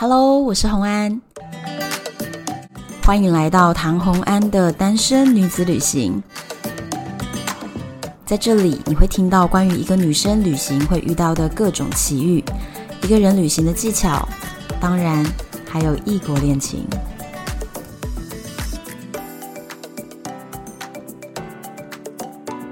Hello，我是洪安，欢迎来到唐洪安的单身女子旅行。在这里，你会听到关于一个女生旅行会遇到的各种奇遇，一个人旅行的技巧，当然还有异国恋情。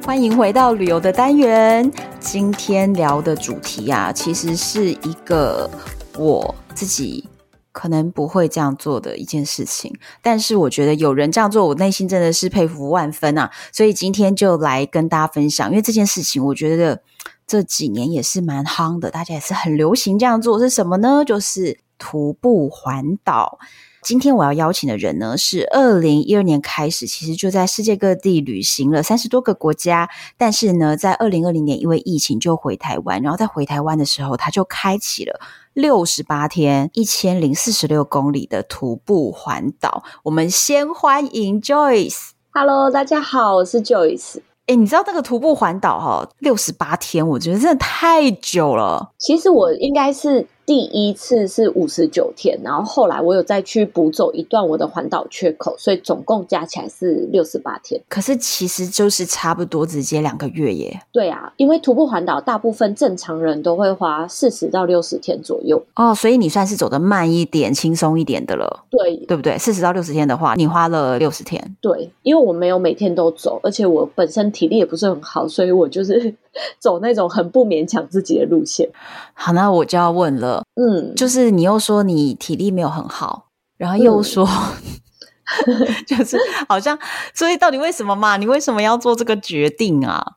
欢迎回到旅游的单元。今天聊的主题啊，其实是一个我自己。可能不会这样做的一件事情，但是我觉得有人这样做，我内心真的是佩服万分啊！所以今天就来跟大家分享，因为这件事情我觉得这几年也是蛮夯的，大家也是很流行这样做，是什么呢？就是徒步环岛。今天我要邀请的人呢，是二零一二年开始，其实就在世界各地旅行了三十多个国家，但是呢，在二零二零年因为疫情就回台湾，然后在回台湾的时候，他就开启了。六十八天，一千零四十六公里的徒步环岛。我们先欢迎 Joyce。Hello，大家好，我是 Joyce。哎，你知道那个徒步环岛哈，六十八天，我觉得真的太久了。其实我应该是。第一次是五十九天，然后后来我有再去补走一段我的环岛缺口，所以总共加起来是六十八天。可是其实就是差不多直接两个月耶。对啊，因为徒步环岛大部分正常人都会花四十到六十天左右哦，所以你算是走得慢一点、轻松一点的了。对，对不对？四十到六十天的话，你花了六十天。对，因为我没有每天都走，而且我本身体力也不是很好，所以我就是。走那种很不勉强自己的路线。好，那我就要问了，嗯，就是你又说你体力没有很好，然后又说，嗯、就是好像，所以到底为什么嘛？你为什么要做这个决定啊？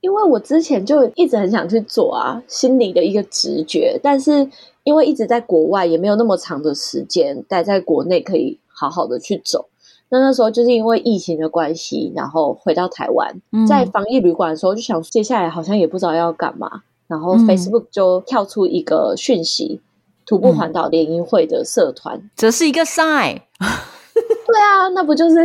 因为我之前就一直很想去做啊，心里的一个直觉，但是因为一直在国外，也没有那么长的时间待在国内，可以好好的去走。那那时候就是因为疫情的关系，然后回到台湾，嗯、在防疫旅馆的时候，就想接下来好像也不知道要干嘛，然后 Facebook 就跳出一个讯息：嗯、徒步环岛联谊会的社团，这是一个 sign。对啊，那不就是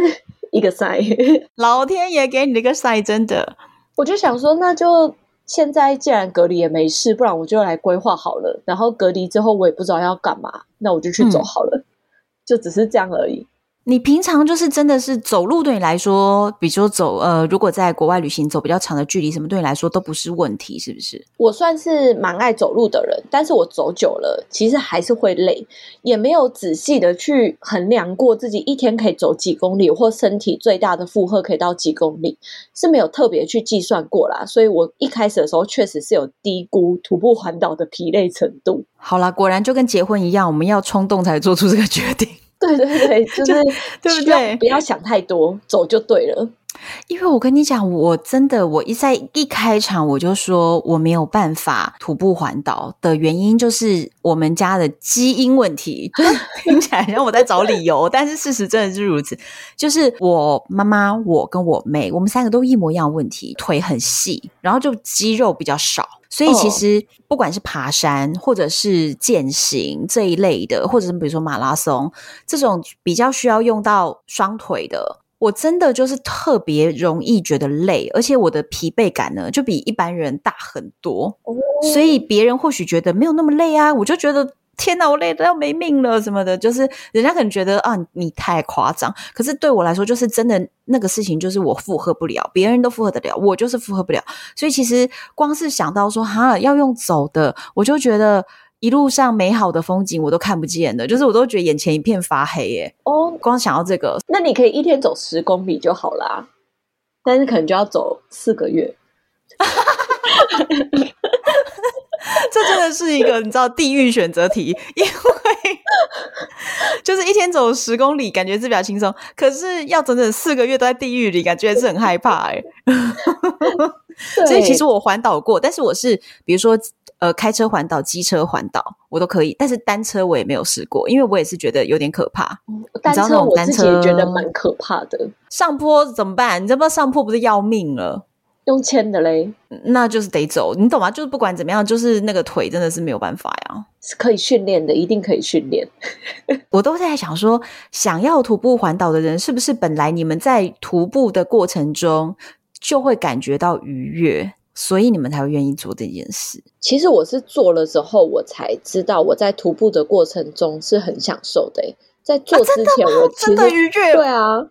一个 sign？老天爷给你的一个 sign，真的。我就想说，那就现在既然隔离也没事，不然我就来规划好了。然后隔离之后，我也不知道要干嘛，那我就去走好了，嗯、就只是这样而已。你平常就是真的是走路对你来说，比如说走呃，如果在国外旅行走比较长的距离，什么对你来说都不是问题，是不是？我算是蛮爱走路的人，但是我走久了，其实还是会累，也没有仔细的去衡量过自己一天可以走几公里，或身体最大的负荷可以到几公里，是没有特别去计算过啦。所以我一开始的时候确实是有低估徒步环岛的疲累程度。好啦，果然就跟结婚一样，我们要冲动才做出这个决定。对对对，就是对不对？不要想太多，走就对了。因为我跟你讲，我真的，我一在一开场我就说我没有办法徒步环岛的原因，就是我们家的基因问题。听起来像我在找理由，但是事实真的是如此。就是我妈妈、我跟我妹，我们三个都一模一样的问题，腿很细，然后就肌肉比较少。所以其实不管是爬山或者是健行这一类的，或者是比如说马拉松这种比较需要用到双腿的，我真的就是特别容易觉得累，而且我的疲惫感呢就比一般人大很多。所以别人或许觉得没有那么累啊，我就觉得。天哪，我累得要没命了，什么的，就是人家可能觉得啊，你太夸张。可是对我来说，就是真的那个事情，就是我负荷不了，别人都负荷得了，我就是负荷不了。所以其实光是想到说哈要用走的，我就觉得一路上美好的风景我都看不见了，就是我都觉得眼前一片发黑耶。哦，光想到这个，那你可以一天走十公里就好啦，但是可能就要走四个月。这真的是一个你知道地狱选择题，因为就是一天走十公里，感觉是比较轻松，可是要整整四个月都在地狱里，感觉是很害怕 哎。所以其实我环岛过，但是我是比如说呃开车环岛、机车环岛我都可以，但是单车我也没有试过，因为我也是觉得有点可怕。单车我自己也觉得蛮可怕的，上坡怎么办？你知不知道上坡不是要命了？用牵的嘞，那就是得走，你懂吗？就是不管怎么样，就是那个腿真的是没有办法呀，是可以训练的，一定可以训练。我都在想说，想要徒步环岛的人，是不是本来你们在徒步的过程中就会感觉到愉悦，所以你们才会愿意做这件事？其实我是做了之后，我才知道我在徒步的过程中是很享受的。在做之前，我真的愉悦。对啊，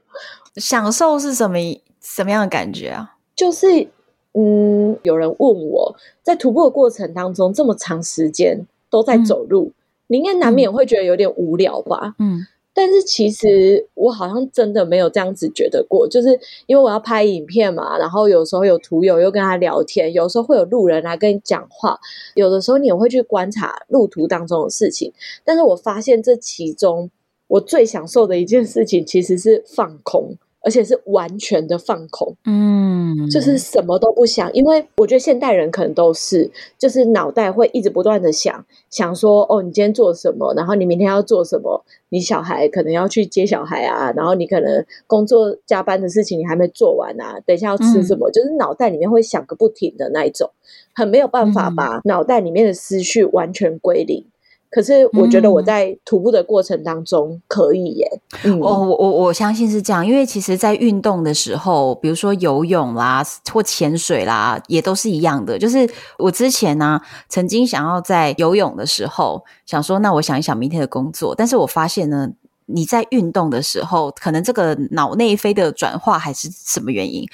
享受是什么什么样的感觉啊？就是，嗯，有人问我在徒步的过程当中这么长时间都在走路，嗯、你应该难免会觉得有点无聊吧？嗯，但是其实我好像真的没有这样子觉得过，就是因为我要拍影片嘛，然后有时候有图友又跟他聊天，有时候会有路人来跟你讲话，有的时候你也会去观察路途当中的事情，但是我发现这其中我最享受的一件事情其实是放空。而且是完全的放空，嗯，就是什么都不想，因为我觉得现代人可能都是，就是脑袋会一直不断的想，想说，哦，你今天做什么，然后你明天要做什么，你小孩可能要去接小孩啊，然后你可能工作加班的事情你还没做完啊，等一下要吃什么，嗯，就是脑袋里面会想个不停的那一种，很没有办法把脑袋里面的思绪完全归零。可是我觉得我在徒步的过程当中可以耶。嗯，哦，我我我相信是这样，因为其实，在运动的时候，比如说游泳啦或潜水啦，也都是一样的。就是我之前呢，曾经想要在游泳的时候想说，那我想一想明天的工作，但是我发现呢，你在运动的时候，可能这个脑内啡的转化还是什么原因。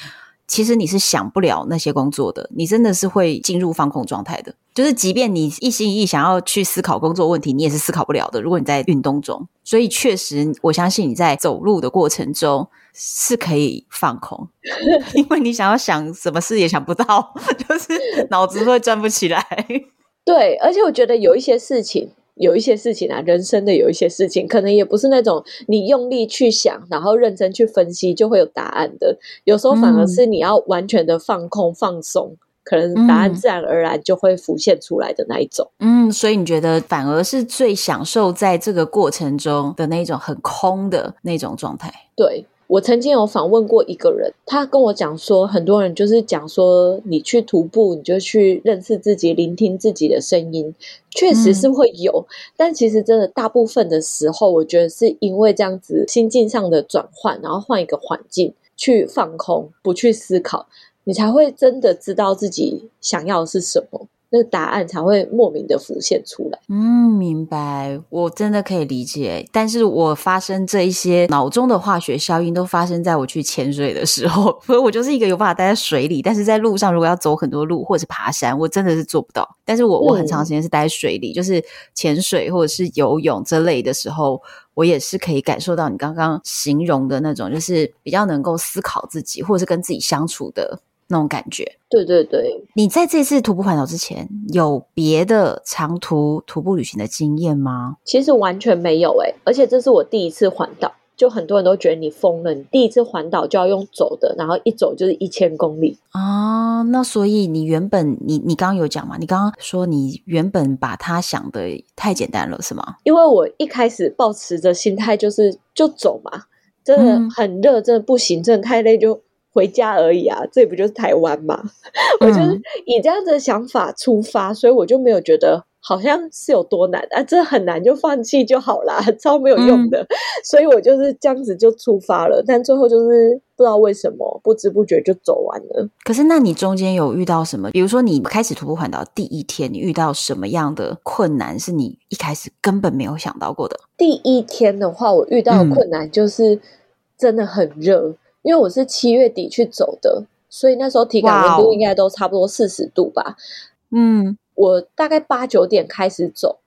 其实你是想不了那些工作的，你真的是会进入放空状态的。就是即便你一心一意想要去思考工作问题，你也是思考不了的。如果你在运动中，所以确实我相信你在走路的过程中是可以放空，因为你想要想什么事也想不到，就是脑子会转不起来。对，而且我觉得有一些事情。有一些事情啊，人生的有一些事情，可能也不是那种你用力去想，然后认真去分析就会有答案的。有时候反而是你要完全的放空、放松，可能答案自然而然就会浮现出来的那一种。嗯，所以你觉得反而是最享受在这个过程中的那种很空的那种状态？对。我曾经有访问过一个人，他跟我讲说，很多人就是讲说，你去徒步，你就去认识自己，聆听自己的声音，确实是会有。嗯、但其实真的大部分的时候，我觉得是因为这样子心境上的转换，然后换一个环境去放空，不去思考，你才会真的知道自己想要的是什么。那个答案才会莫名的浮现出来。嗯，明白，我真的可以理解。但是我发生这一些脑中的化学效应，都发生在我去潜水的时候。所以我就是一个有办法待在水里，但是在路上如果要走很多路或者是爬山，我真的是做不到。但是我我很长时间是待在水里，嗯、就是潜水或者是游泳这类的时候，我也是可以感受到你刚刚形容的那种，就是比较能够思考自己，或者是跟自己相处的。那种感觉，对对对。你在这次徒步环岛之前，有别的长途徒步旅行的经验吗？其实完全没有诶、欸，而且这是我第一次环岛，就很多人都觉得你疯了，你第一次环岛就要用走的，然后一走就是一千公里啊。那所以你原本你你刚刚有讲嘛？你刚刚说你原本把它想得太简单了，是吗？因为我一开始抱持着心态就是就走嘛，真的很热，真的不行，真的太累就。回家而已啊，这不就是台湾吗？我就是以这样子的想法出发，所以我就没有觉得好像是有多难啊，这很难就放弃就好啦，超没有用的。所以我就是这样子就出发了，但最后就是不知道为什么不知不觉就走完了。可是那你中间有遇到什么？比如说你开始徒步环岛第一天，你遇到什么样的困难是你一开始根本没有想到过的？第一天的话，我遇到的困难就是真的很热。因为我是七月底去走的，所以那时候体感温度应该都差不多四十度吧。嗯，我大概八九点开始走，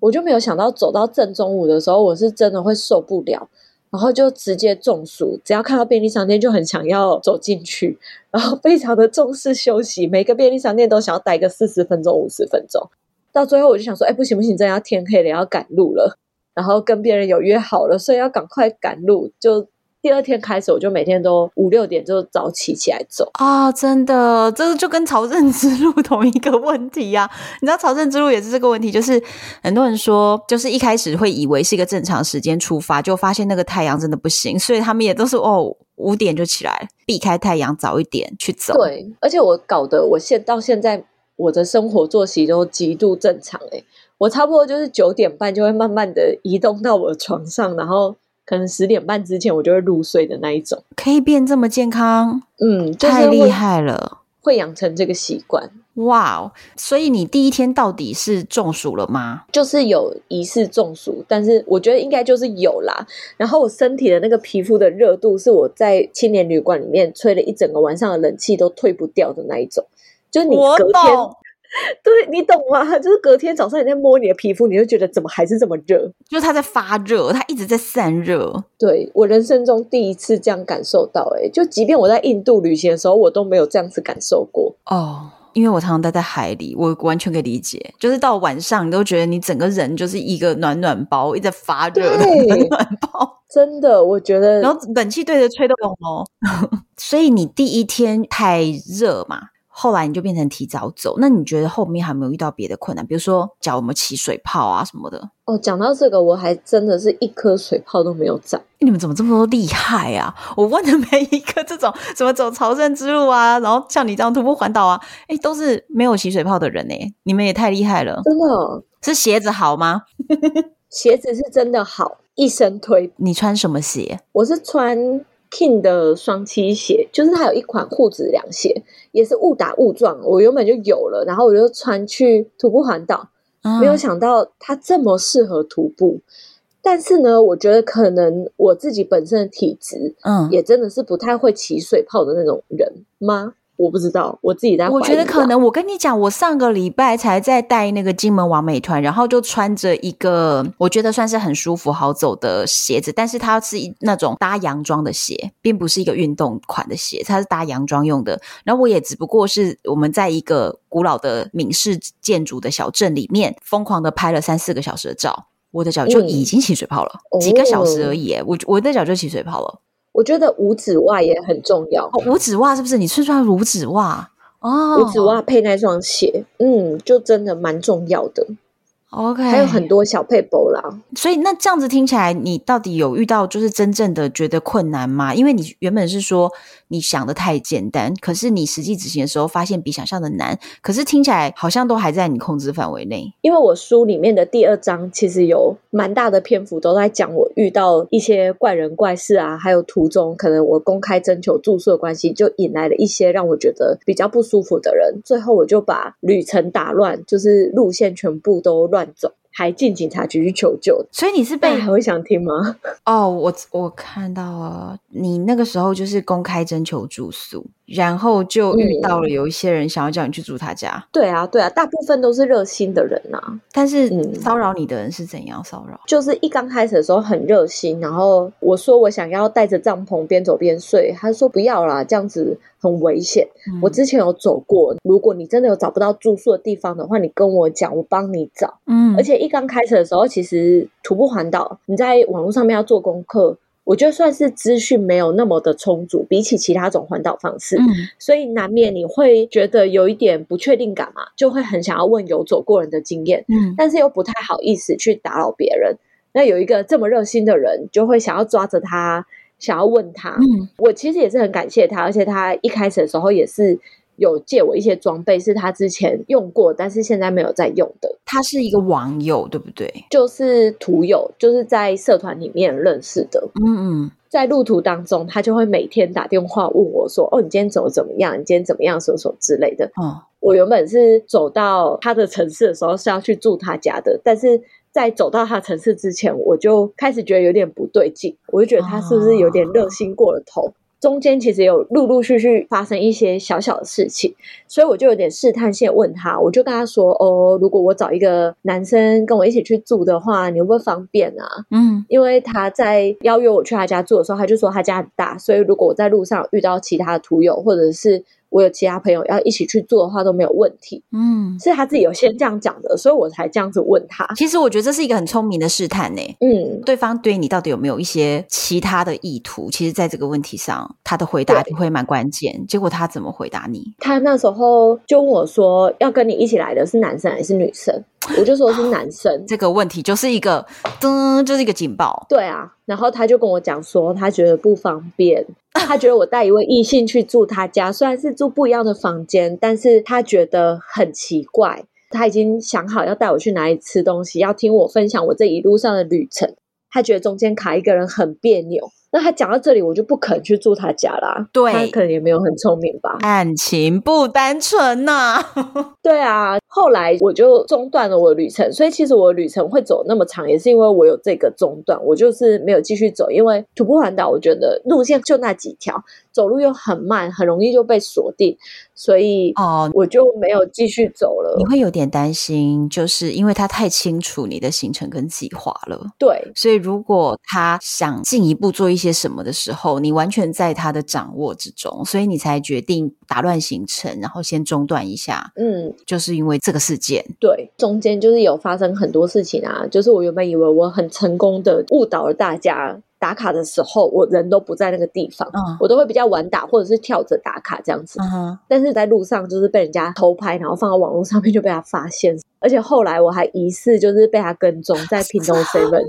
我就没有想到走到正中午的时候，我是真的会受不了，然后就直接中暑。只要看到便利商店就很想要走进去，然后非常的重视休息，每个便利商店都想要待个四十分钟、五十分钟。到最后我就想说，哎，不行不行，真的要天黑了，要赶路了。然后跟别人有约好了，所以要赶快赶路。就第二天开始，我就每天都五六点就早起起来走啊！真的，这就跟朝圣之路 同一个问题呀、啊。你知道朝圣之路也是这个问题，就是很多人说，就是一开始会以为是一个正常时间出发，就发现那个太阳真的不行，所以他们也都是哦五点就起来，避开太阳，早一点去走。对，而且我搞得我现到现在我的生活作息都极度正常诶我差不多就是九点半就会慢慢的移动到我的床上，然后可能十点半之前我就会入睡的那一种。可以变这么健康，嗯，就是、太厉害了，会养成这个习惯。哇哦！所以你第一天到底是中暑了吗？就是有疑似中暑，但是我觉得应该就是有啦。然后我身体的那个皮肤的热度是我在青年旅馆里面吹了一整个晚上的冷气都退不掉的那一种，就是你隔天。对，你懂吗？就是隔天早上你在摸你的皮肤，你就觉得怎么还是这么热？就是它在发热，它一直在散热。对，我人生中第一次这样感受到，欸，哎，就即便我在印度旅行的时候，我都没有这样子感受过。哦，因为我常常待在海里，我完全可以理解。就是到晚上，你都觉得你整个人就是一个暖暖包，一直在发热的暖暖包。真的，我觉得，然后冷气对着吹都冷哦。所以你第一天太热嘛？后来你就变成提早走，那你觉得后面还没有遇到别的困难？比如说脚有没有起水泡啊什么的？哦，讲到这个，我还真的是一颗水泡都没有长。你们怎么这么多厉害啊？我问的每一个这种什么走朝圣之路啊，然后像你这样徒步环岛啊，哎，都是没有起水泡的人呢。你们也太厉害了，真的。是鞋子好吗？鞋子是真的好，一生推。你穿什么鞋？我是穿。King 的双七鞋，就是它有一款护趾凉鞋，也是误打误撞，我原本就有了，然后我就穿去徒步环岛，嗯、没有想到它这么适合徒步。但是呢，我觉得可能我自己本身的体质，嗯，也真的是不太会起水泡的那种人吗？我不知道，我自己在。我觉得可能，我跟你讲，我上个礼拜才在带那个金门网美团，然后就穿着一个我觉得算是很舒服好走的鞋子，但是它是那种搭洋装的鞋，并不是一个运动款的鞋，它是搭洋装用的。然后我也只不过是我们在一个古老的闽式建筑的小镇里面，疯狂的拍了三四个小时的照，我的脚就已经起水泡了，嗯、几个小时而已，我我的脚就起水泡了。我觉得五指袜也很重要。哦，五指袜是不是？你穿穿五指袜哦，五指袜配那双鞋，嗯，就真的蛮重要的。OK，还有很多小撇步啦。所以那这样子听起来，你到底有遇到就是真正的觉得困难吗？因为你原本是说你想的太简单，可是你实际执行的时候发现比想象的难。可是听起来好像都还在你控制范围内。因为我书里面的第二章其实有蛮大的篇幅都在讲我遇到一些怪人怪事啊，还有途中可能我公开征求住宿的关系，就引来了一些让我觉得比较不舒服的人。最后我就把旅程打乱，就是路线全部都乱。走，还进警察局去求救，所以你是被还会想听吗？哦，我我看到了，你那个时候就是公开征求住宿。然后就遇到了有一些人想要叫你去住他家。嗯、对啊，对啊，大部分都是热心的人呐、啊。但是骚扰你的人是怎样骚扰？就是一刚开始的时候很热心，然后我说我想要带着帐篷边走边睡，他说不要啦，这样子很危险。嗯、我之前有走过，如果你真的有找不到住宿的地方的话，你跟我讲，我帮你找。嗯，而且一刚开始的时候，其实徒步环岛，你在网络上面要做功课。我觉得算是资讯没有那么的充足，比起其他种环岛方式，嗯，所以难免你会觉得有一点不确定感嘛，就会很想要问有走过人的经验，嗯，但是又不太好意思去打扰别人。那有一个这么热心的人，就会想要抓着他，想要问他。嗯，我其实也是很感谢他，而且他一开始的时候也是。有借我一些装备，是他之前用过，但是现在没有在用的。他是一个网友，对不对？就是图友，就是在社团里面认识的。嗯嗯，在路途当中，他就会每天打电话问我说：“哦，你今天走得怎么样？你今天怎么样？什么什么之类的。”哦，我原本是走到他的城市的时候是要去住他家的，但是在走到他城市之前，我就开始觉得有点不对劲，我就觉得他是不是有点热心过了头。哦中间其实有陆陆续续发生一些小小的事情，所以我就有点试探性问他，我就跟他说：“哦，如果我找一个男生跟我一起去住的话，你会不会方便啊？”嗯，因为他在邀约我去他家住的时候，他就说他家很大，所以如果我在路上遇到其他的途友，或者是我有其他朋友要一起去做的话都没有问题。嗯，是他自己有先这样讲的，所以我才这样子问他。其实我觉得这是一个很聪明的试探呢。嗯，对方对你到底有没有一些其他的意图？其实，在这个问题上，他的回答就会蛮关键。结果他怎么回答你？他那时候就问我说：“要跟你一起来的是男生还是女生？”我就说是男生。这个问题就是一个噔，就是一个警报。对啊，然后他就跟我讲说，他觉得不方便，他觉得我带一位异性去住他家，虽然是住不一样的房间，但是他觉得很奇怪。他已经想好要带我去哪里吃东西，要听我分享我这一路上的旅程。他觉得中间卡一个人很别扭。那他讲到这里，我就不肯去住他家啦。对，他可能也没有很聪明吧。感情不单纯呐、啊。对啊，后来我就中断了我的旅程。所以其实我的旅程会走那么长，也是因为我有这个中断，我就是没有继续走。因为徒步环岛，我觉得路线就那几条，走路又很慢，很容易就被锁定，所以哦，我就没有继续走了。你会有点担心，就是因为他太清楚你的行程跟计划了。对，所以如果他想进一步做一些什么的时候，你完全在他的掌握之中，所以你才决定打乱行程，然后先中断一下。嗯，就是因为这个事件。对，中间就是有发生很多事情啊，就是我原本以为我很成功的误导了大家。打卡的时候，我人都不在那个地方，嗯、我都会比较晚打，或者是跳着打卡这样子。嗯、但是在路上就是被人家偷拍，然后放到网络上面就被他发现，而且后来我还疑似就是被他跟踪在屏东 seven，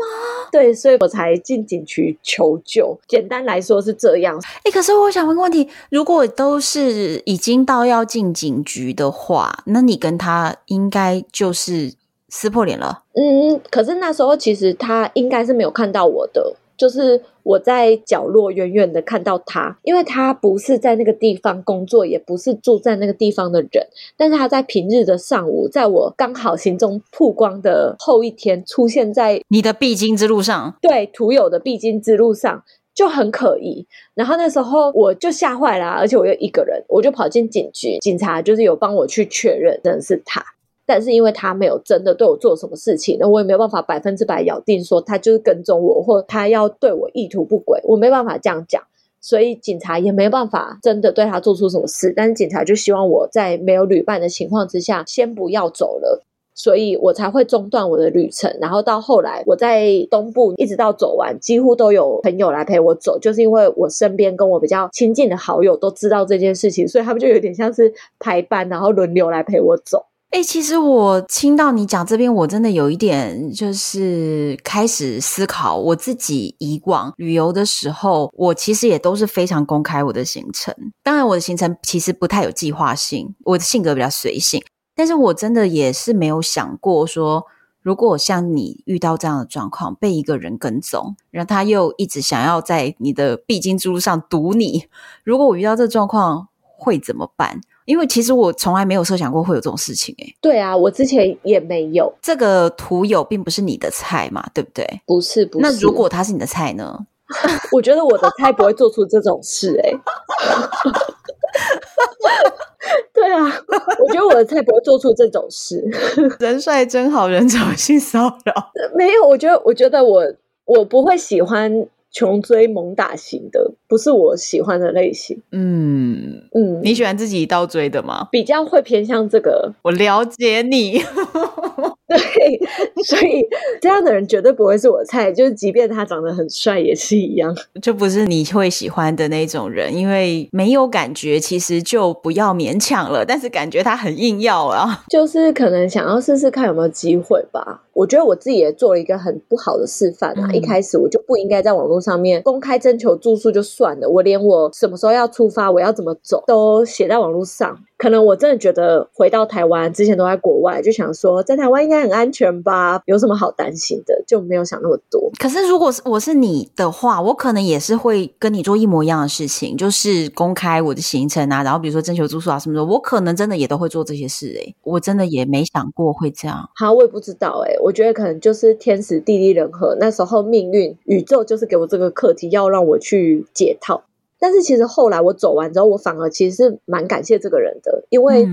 对，所以我才进警局求救。简单来说是这样。哎、欸，可是我想问个问题，如果都是已经到要进警局的话，那你跟他应该就是撕破脸了。嗯，可是那时候其实他应该是没有看到我的。就是我在角落远远的看到他，因为他不是在那个地方工作，也不是住在那个地方的人，但是他在平日的上午，在我刚好行踪曝光的后一天，出现在你的必经之路上，对，徒友的必经之路上就很可疑。然后那时候我就吓坏了，而且我又一个人，我就跑进警局，警察就是有帮我去确认，真的是他。但是因为他没有真的对我做什么事情，那我也没有办法百分之百咬定说他就是跟踪我，或他要对我意图不轨，我没办法这样讲，所以警察也没办法真的对他做出什么事。但是警察就希望我在没有旅伴的情况之下，先不要走了，所以我才会中断我的旅程。然后到后来，我在东部一直到走完，几乎都有朋友来陪我走，就是因为我身边跟我比较亲近的好友都知道这件事情，所以他们就有点像是排班，然后轮流来陪我走。哎、欸，其实我听到你讲这边，我真的有一点就是开始思考，我自己以往旅游的时候，我其实也都是非常公开我的行程。当然，我的行程其实不太有计划性，我的性格比较随性。但是我真的也是没有想过说，如果像你遇到这样的状况，被一个人跟踪，然后他又一直想要在你的必经之路上堵你，如果我遇到这状况，会怎么办？因为其实我从来没有设想过会有这种事情诶。对啊，我之前也没有。这个徒友并不是你的菜嘛，对不对？不是，不是。那如果他是你的菜呢？我觉得我的菜不会做出这种事诶。对啊，我觉得我的菜不会做出这种事。人帅真好人找性骚扰？没有，我觉得，我觉得我我不会喜欢。穷追猛打型的不是我喜欢的类型。嗯嗯，你喜欢自己一道追的吗？比较会偏向这个。我了解你。对，所以这样的人绝对不会是我的菜，就是即便他长得很帅也是一样，就不是你会喜欢的那种人。因为没有感觉，其实就不要勉强了。但是感觉他很硬要啊，就是可能想要试试看有没有机会吧。我觉得我自己也做了一个很不好的示范啊！嗯、一开始我就不应该在网络上面公开征求住宿就算了，我连我什么时候要出发，我要怎么走都写在网络上。可能我真的觉得回到台湾之前都在国外，就想说在台湾应该很安全吧，有什么好担心的，就没有想那么多。可是如果是我是你的话，我可能也是会跟你做一模一样的事情，就是公开我的行程啊，然后比如说征求住宿啊什么的，我可能真的也都会做这些事诶、欸，我真的也没想过会这样。好，我也不知道诶、欸，我觉得可能就是天时地利人和，那时候命运宇宙就是给我这个课题，要让我去解套。但是其实后来我走完之后，我反而其实是蛮感谢这个人的，因为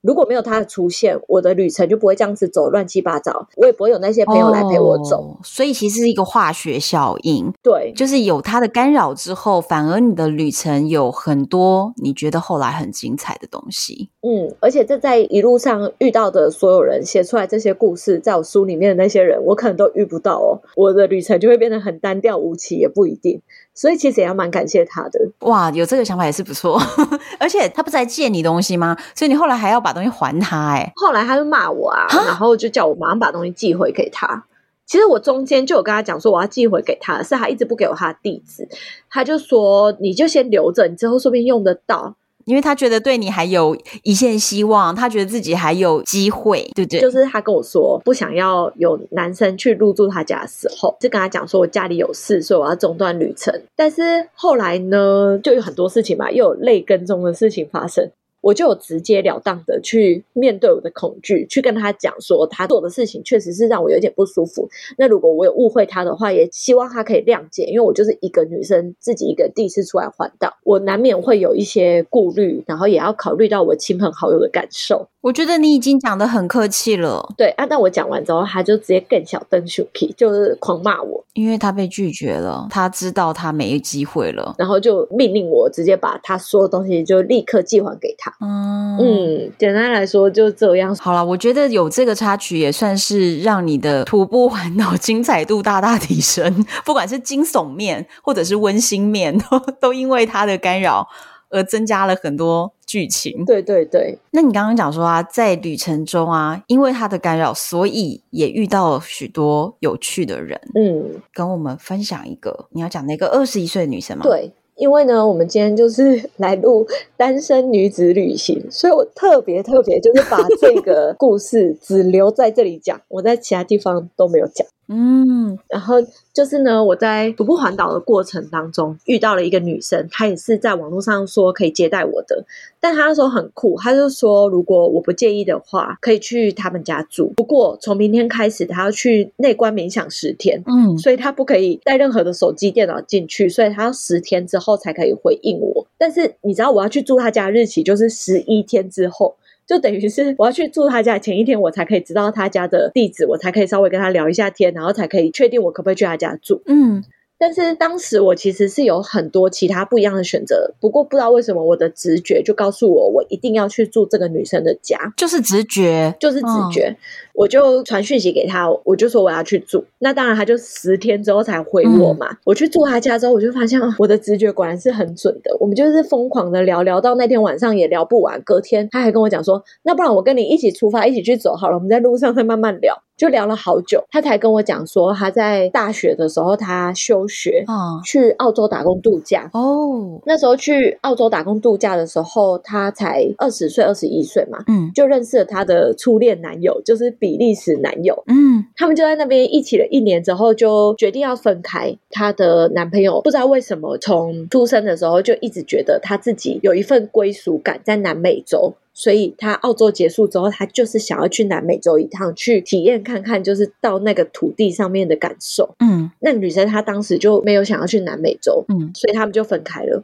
如果没有他的出现，我的旅程就不会这样子走乱七八糟，我也不会有那些朋友来陪我走。哦，所以其实是一个化学效应，对，就是有他的干扰之后，反而你的旅程有很多你觉得后来很精彩的东西。嗯，而且这在一路上遇到的所有人写出来这些故事，在我书里面的那些人，我可能都遇不到哦。我的旅程就会变得很单调无奇，也不一定。所以其实也要蛮感谢他的。哇，有这个想法也是不错。而且他不是还借你东西吗？所以你后来还要把东西还他？哎，后来他就骂我啊，然后就叫我马上把东西寄回给他。其实我中间就有跟他讲说我要寄回给他，是他一直不给我他的地址。他就说你就先留着，你之后说不定用得到。因为他觉得对你还有一线希望，他觉得自己还有机会，对不对？就是他跟我说不想要有男生去入住他家的时候，就跟他讲说我家里有事，所以我要中断旅程。但是后来呢，就有很多事情嘛，又有泪跟踪的事情发生。我就有直截了当的去面对我的恐惧，去跟他讲说他做的事情确实是让我有点不舒服。那如果我有误会他的话，也希望他可以谅解，因为我就是一个女生，自己一个第一次出来环岛，我难免会有一些顾虑，然后也要考虑到我亲朋好友的感受。我觉得你已经讲的很客气了。对啊，那我讲完之后，他就直接更小灯 shuki，就是狂骂我，因为他被拒绝了，他知道他没机会了，然后就命令我直接把他说的东西就立刻寄还给他。嗯嗯，简单来说就这样。好了，我觉得有这个插曲也算是让你的徒步环岛精彩度大大提升，不管是惊悚面或者是温馨面，都都因为他的干扰而增加了很多剧情。对对对，那你刚刚讲说啊，在旅程中啊，因为他的干扰，所以也遇到了许多有趣的人。嗯，跟我们分享一个，你要讲那个二十一岁的女生吗？对。因为呢，我们今天就是来录单身女子旅行，所以我特别特别就是把这个故事只留在这里讲，我在其他地方都没有讲。嗯，然后就是呢，我在徒步环岛的过程当中遇到了一个女生，她也是在网络上说可以接待我的，但她那时候很酷，她就说如果我不介意的话，可以去他们家住。不过从明天开始，她要去内观冥想十天，嗯，所以她不可以带任何的手机、电脑进去，所以她要十天之后才可以回应我。但是你知道我要去住她家日期就是十一天之后。就等于是我要去住他家前一天，我才可以知道他家的地址，我才可以稍微跟他聊一下天，然后才可以确定我可不可以去他家住。嗯。但是当时我其实是有很多其他不一样的选择，不过不知道为什么我的直觉就告诉我，我一定要去住这个女生的家，就是直觉，就是直觉。哦、我就传讯息给他，我就说我要去住。那当然，他就十天之后才回我嘛。嗯、我去住他家之后，我就发现我的直觉果然是很准的。我们就是疯狂的聊聊到那天晚上也聊不完，隔天他还跟我讲说，那不然我跟你一起出发，一起去走好了，我们在路上再慢慢聊。就聊了好久，他才跟我讲说，他在大学的时候他休学，嗯，去澳洲打工度假。哦，那时候去澳洲打工度假的时候，他才二十岁、二十一岁嘛，嗯，就认识了他的初恋男友，就是比利时男友，嗯，他们就在那边一起了一年之后，就决定要分开。她的男朋友不知道为什么，从出生的时候就一直觉得他自己有一份归属感在南美洲。所以他澳洲结束之后，他就是想要去南美洲一趟，去体验看看，就是到那个土地上面的感受。嗯，那女生她当时就没有想要去南美洲，嗯，所以他们就分开了。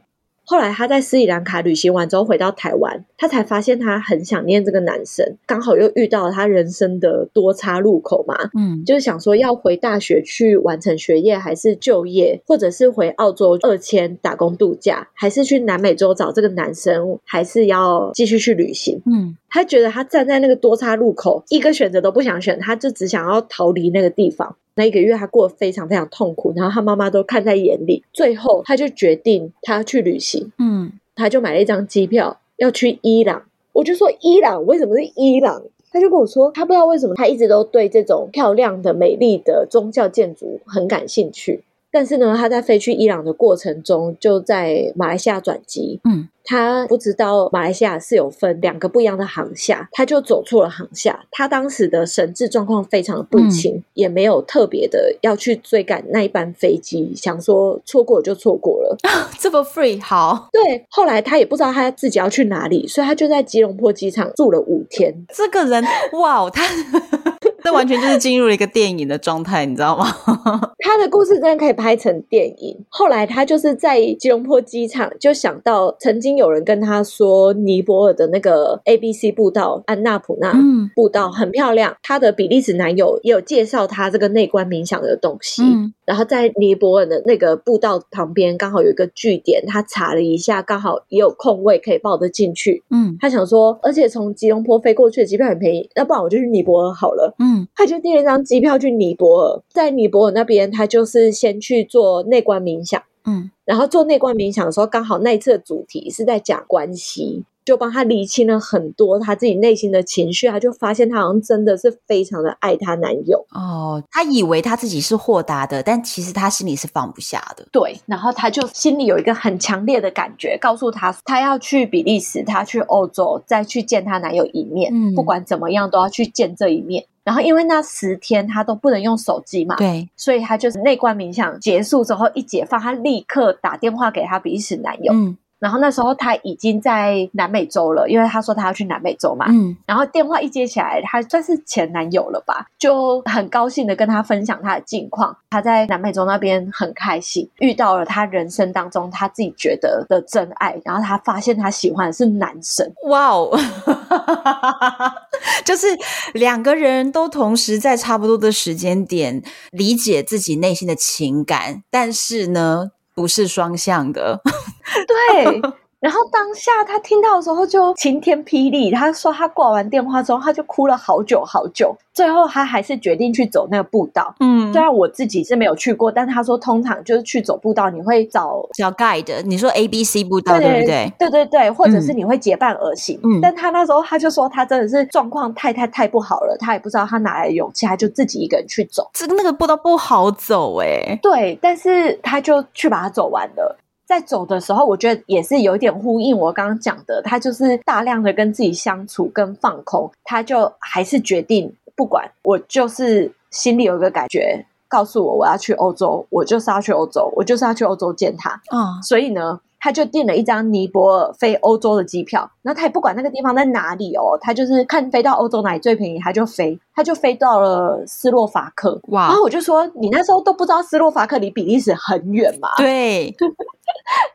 后来他在斯里兰卡旅行完之后回到台湾，他才发现他很想念这个男生，刚好又遇到了他人生的多岔路口嘛，嗯，就是想说要回大学去完成学业，还是就业，或者是回澳洲二千打工度假，还是去南美洲找这个男生，还是要继续去旅行？嗯，他觉得他站在那个多岔路口，一个选择都不想选，他就只想要逃离那个地方。那一个月他过得非常非常痛苦，然后他妈妈都看在眼里。最后他就决定他要去旅行，嗯，他就买了一张机票要去伊朗。我就说伊朗为什么是伊朗？他就跟我说他不知道为什么他一直都对这种漂亮的、美丽的宗教建筑很感兴趣。但是呢，他在飞去伊朗的过程中，就在马来西亚转机，嗯。他不知道马来西亚是有分两个不一样的航厦，他就走错了航厦。他当时的神志状况非常的不清，嗯、也没有特别的要去追赶那一班飞机，想说错过就错过了。啊，这么 free 好。对，后来他也不知道他自己要去哪里，所以他就在吉隆坡机场住了五天。这个人哇，他这完全就是进入了一个电影的状态，你知道吗？他的故事真的可以拍成电影。后来他就是在吉隆坡机场就想到，曾经有人跟他说，尼泊尔的那个 ABC 步道安纳普纳步道很漂亮。他的比利时男友也有介绍他这个内观冥想的东西。嗯、然后在尼泊尔的那个步道旁边刚好有一个据点，他查了一下，刚好也有空位可以报得进去。嗯，他想说，而且从吉隆坡飞过去的机票很便宜，要不然我就去尼泊尔好了。嗯，他就订了一张机票去尼泊尔，在尼泊尔那边，他就是先去做内观冥想。嗯，然后做内观冥想的时候，刚好那一次的主题是在讲关系。就帮他理清了很多他自己内心的情绪，他就发现他好像真的是非常的爱他男友哦。他以为他自己是豁达的，但其实他心里是放不下的。对，然后他就心里有一个很强烈的感觉，告诉他他要去比利时，他去欧洲，再去见他男友一面。嗯，不管怎么样都要去见这一面。然后因为那十天他都不能用手机嘛，对，所以他就是内观冥想结束之后一解放，他立刻打电话给他比利时男友。嗯。然后那时候他已经在南美洲了，因为他说他要去南美洲嘛。嗯。然后电话一接起来，他算是前男友了吧，就很高兴的跟他分享他的近况。他在南美洲那边很开心，遇到了他人生当中他自己觉得的真爱。然后他发现他喜欢的是男生。哇哦！就是两个人都同时在差不多的时间点理解自己内心的情感，但是呢，不是双向的，对。然后当下他听到的时候就晴天霹雳，他说他挂完电话之后他就哭了好久好久，最后他还是决定去走那个步道。嗯，虽然我自己是没有去过，但他说通常就是去走步道，你会找找 guide，你说 A B C 步道对，对不对？对对对，或者是你会结伴而行。嗯，但他那时候他就说他真的是状况太太太不好了，他也不知道他哪来的勇气，他就自己一个人去走。这个那个步道不好走哎、欸、对，但是他就去把它走完了。在走的时候，我觉得也是有点呼应我刚刚讲的，他就是大量的跟自己相处跟放空，他就还是决定不管，我就是心里有一个感觉，告诉我我要去欧洲，我就是要去欧洲，我就是要去欧洲见他。啊、嗯，所以呢。他就订了一张尼泊尔飞欧洲的机票，那他也不管那个地方在哪里哦，他就是看飞到欧洲哪里最便宜，他就飞，他就飞到了斯洛伐克。哇！然后我就说，你那时候都不知道斯洛伐克离比利时很远嘛？对。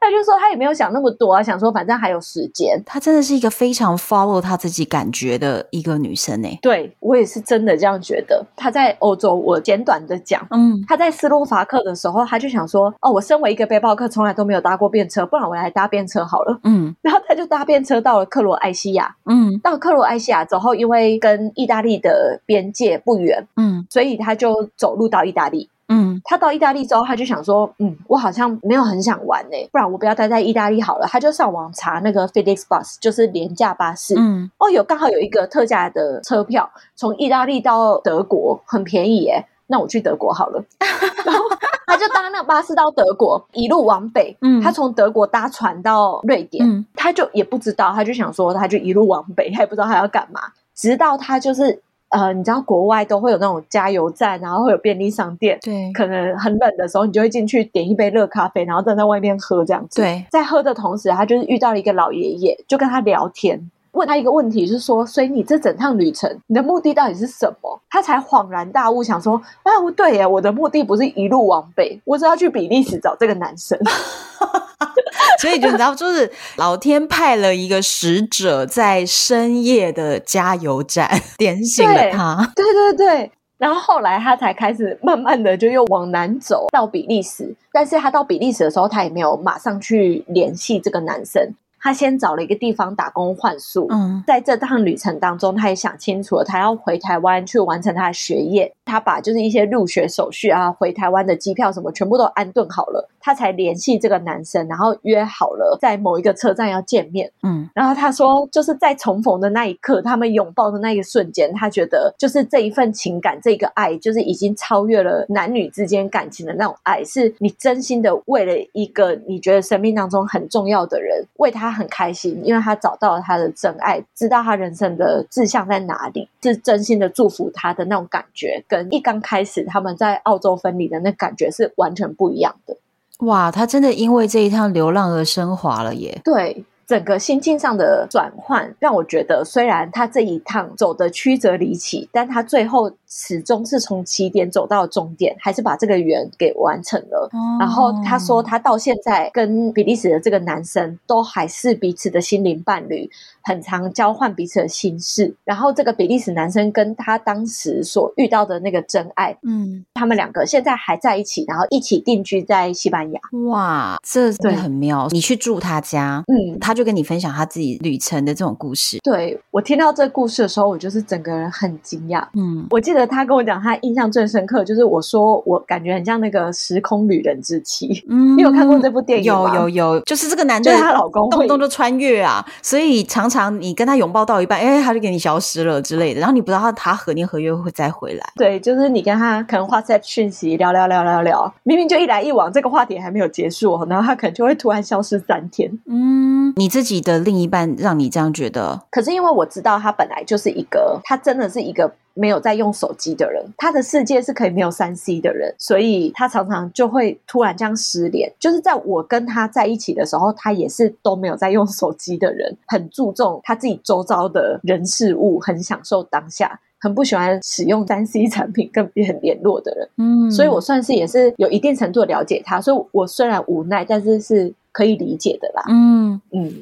他就说他也没有想那么多啊，想说反正还有时间。他真的是一个非常 follow 他自己感觉的一个女生呢。对，我也是真的这样觉得。他在欧洲，我简短的讲，嗯，他在斯洛伐克的时候，他就想说，哦，我身为一个背包客，从来都没有搭过便车。不然我来搭便车好了，嗯，然后他就搭便车到了克罗埃西亚，嗯，到克罗埃西亚之后，因为跟意大利的边界不远，嗯，所以他就走路到意大利，嗯，他到意大利之后，他就想说，嗯，我好像没有很想玩呢，不然我不要待在意大利好了，他就上网查那个 FedExBus，就是廉价巴士，嗯，哦，有刚好有一个特价的车票，从意大利到德国很便宜耶，那我去德国好了，然后。他就搭那个巴士到德国，一路往北。嗯，他从德国搭船到瑞典，嗯，他就也不知道，他就想说，他就一路往北，他也不知道他要干嘛。直到他就是呃，你知道国外都会有那种加油站，然后会有便利商店，对，可能很冷的时候，你就会进去点一杯热咖啡，然后站在外面喝这样子。对，在喝的同时，他就是遇到了一个老爷爷，就跟他聊天。问他一个问题，就是说，所以你这整趟旅程，你的目的到底是什么？他才恍然大悟，想说，啊，不对耶，我的目的不是一路往北，我是要去比利时找这个男生。所以就你知道，就是老天派了一个使者，在深夜的加油站点醒了他。对，对对对，然后后来他才开始慢慢的就又往南走到比利时，但是他到比利时的时候，他也没有马上去联系这个男生。他先找了一个地方打工换宿。嗯，在这趟旅程当中，他也想清楚了，他要回台湾去完成他的学业。他把就是一些入学手续啊，回台湾的机票什么，全部都安顿好了。他才联系这个男生，然后约好了在某一个车站要见面。嗯，然后他说，就是在重逢的那一刻，他们拥抱的那一个瞬间，他觉得就是这一份情感，这个爱，就是已经超越了男女之间感情的那种爱，是你真心的为了一个你觉得生命当中很重要的人，为他很开心，因为他找到了他的真爱，知道他人生的志向在哪里，是真心的祝福他的那种感觉，跟一刚开始他们在澳洲分离的那感觉是完全不一样的。哇，他真的因为这一趟流浪而升华了耶！对，整个心境上的转换让我觉得，虽然他这一趟走的曲折离奇，但他最后始终是从起点走到终点，还是把这个圆给完成了。哦、然后他说，他到现在跟比利时的这个男生都还是彼此的心灵伴侣，很常交换彼此的心事。然后这个比利时男生跟他当时所遇到的那个真爱，嗯，他们两个现在还在一起，然后一起定居在西班牙。哇，这对很妙。你去住他家，嗯，他就跟你分享他自己旅程的这种故事。对，我听到这个故事的时候，我就是整个人很惊讶。嗯，我记得他跟我讲，他印象最深刻就是我说我感觉很像那个时空旅人之妻。嗯，你有看过这部电影吗？有有有，就是这个男的，就是他老公动不动就穿越啊，所以常常你跟他拥抱到一半，哎，他就给你消失了之类的，然后你不知道他他何年何月会再回来。对，就是你跟他可能 WhatsApp 讯息聊聊聊聊聊，明明就一来一往，这个话题还没有结束，然后他可能就会突然消失三天。嗯，你自己的另一半让你这样觉得？可是因为我知道他本来就是一个，他真的是一个。没有在用手机的人，他的世界是可以没有三 C 的人，所以他常常就会突然这样失联。就是在我跟他在一起的时候，他也是都没有在用手机的人，很注重他自己周遭的人事物，很享受当下，很不喜欢使用三 C 产品跟别人联络的人。嗯，所以我算是也是有一定程度的了解他，所以我虽然无奈，但是是可以理解的啦。嗯嗯。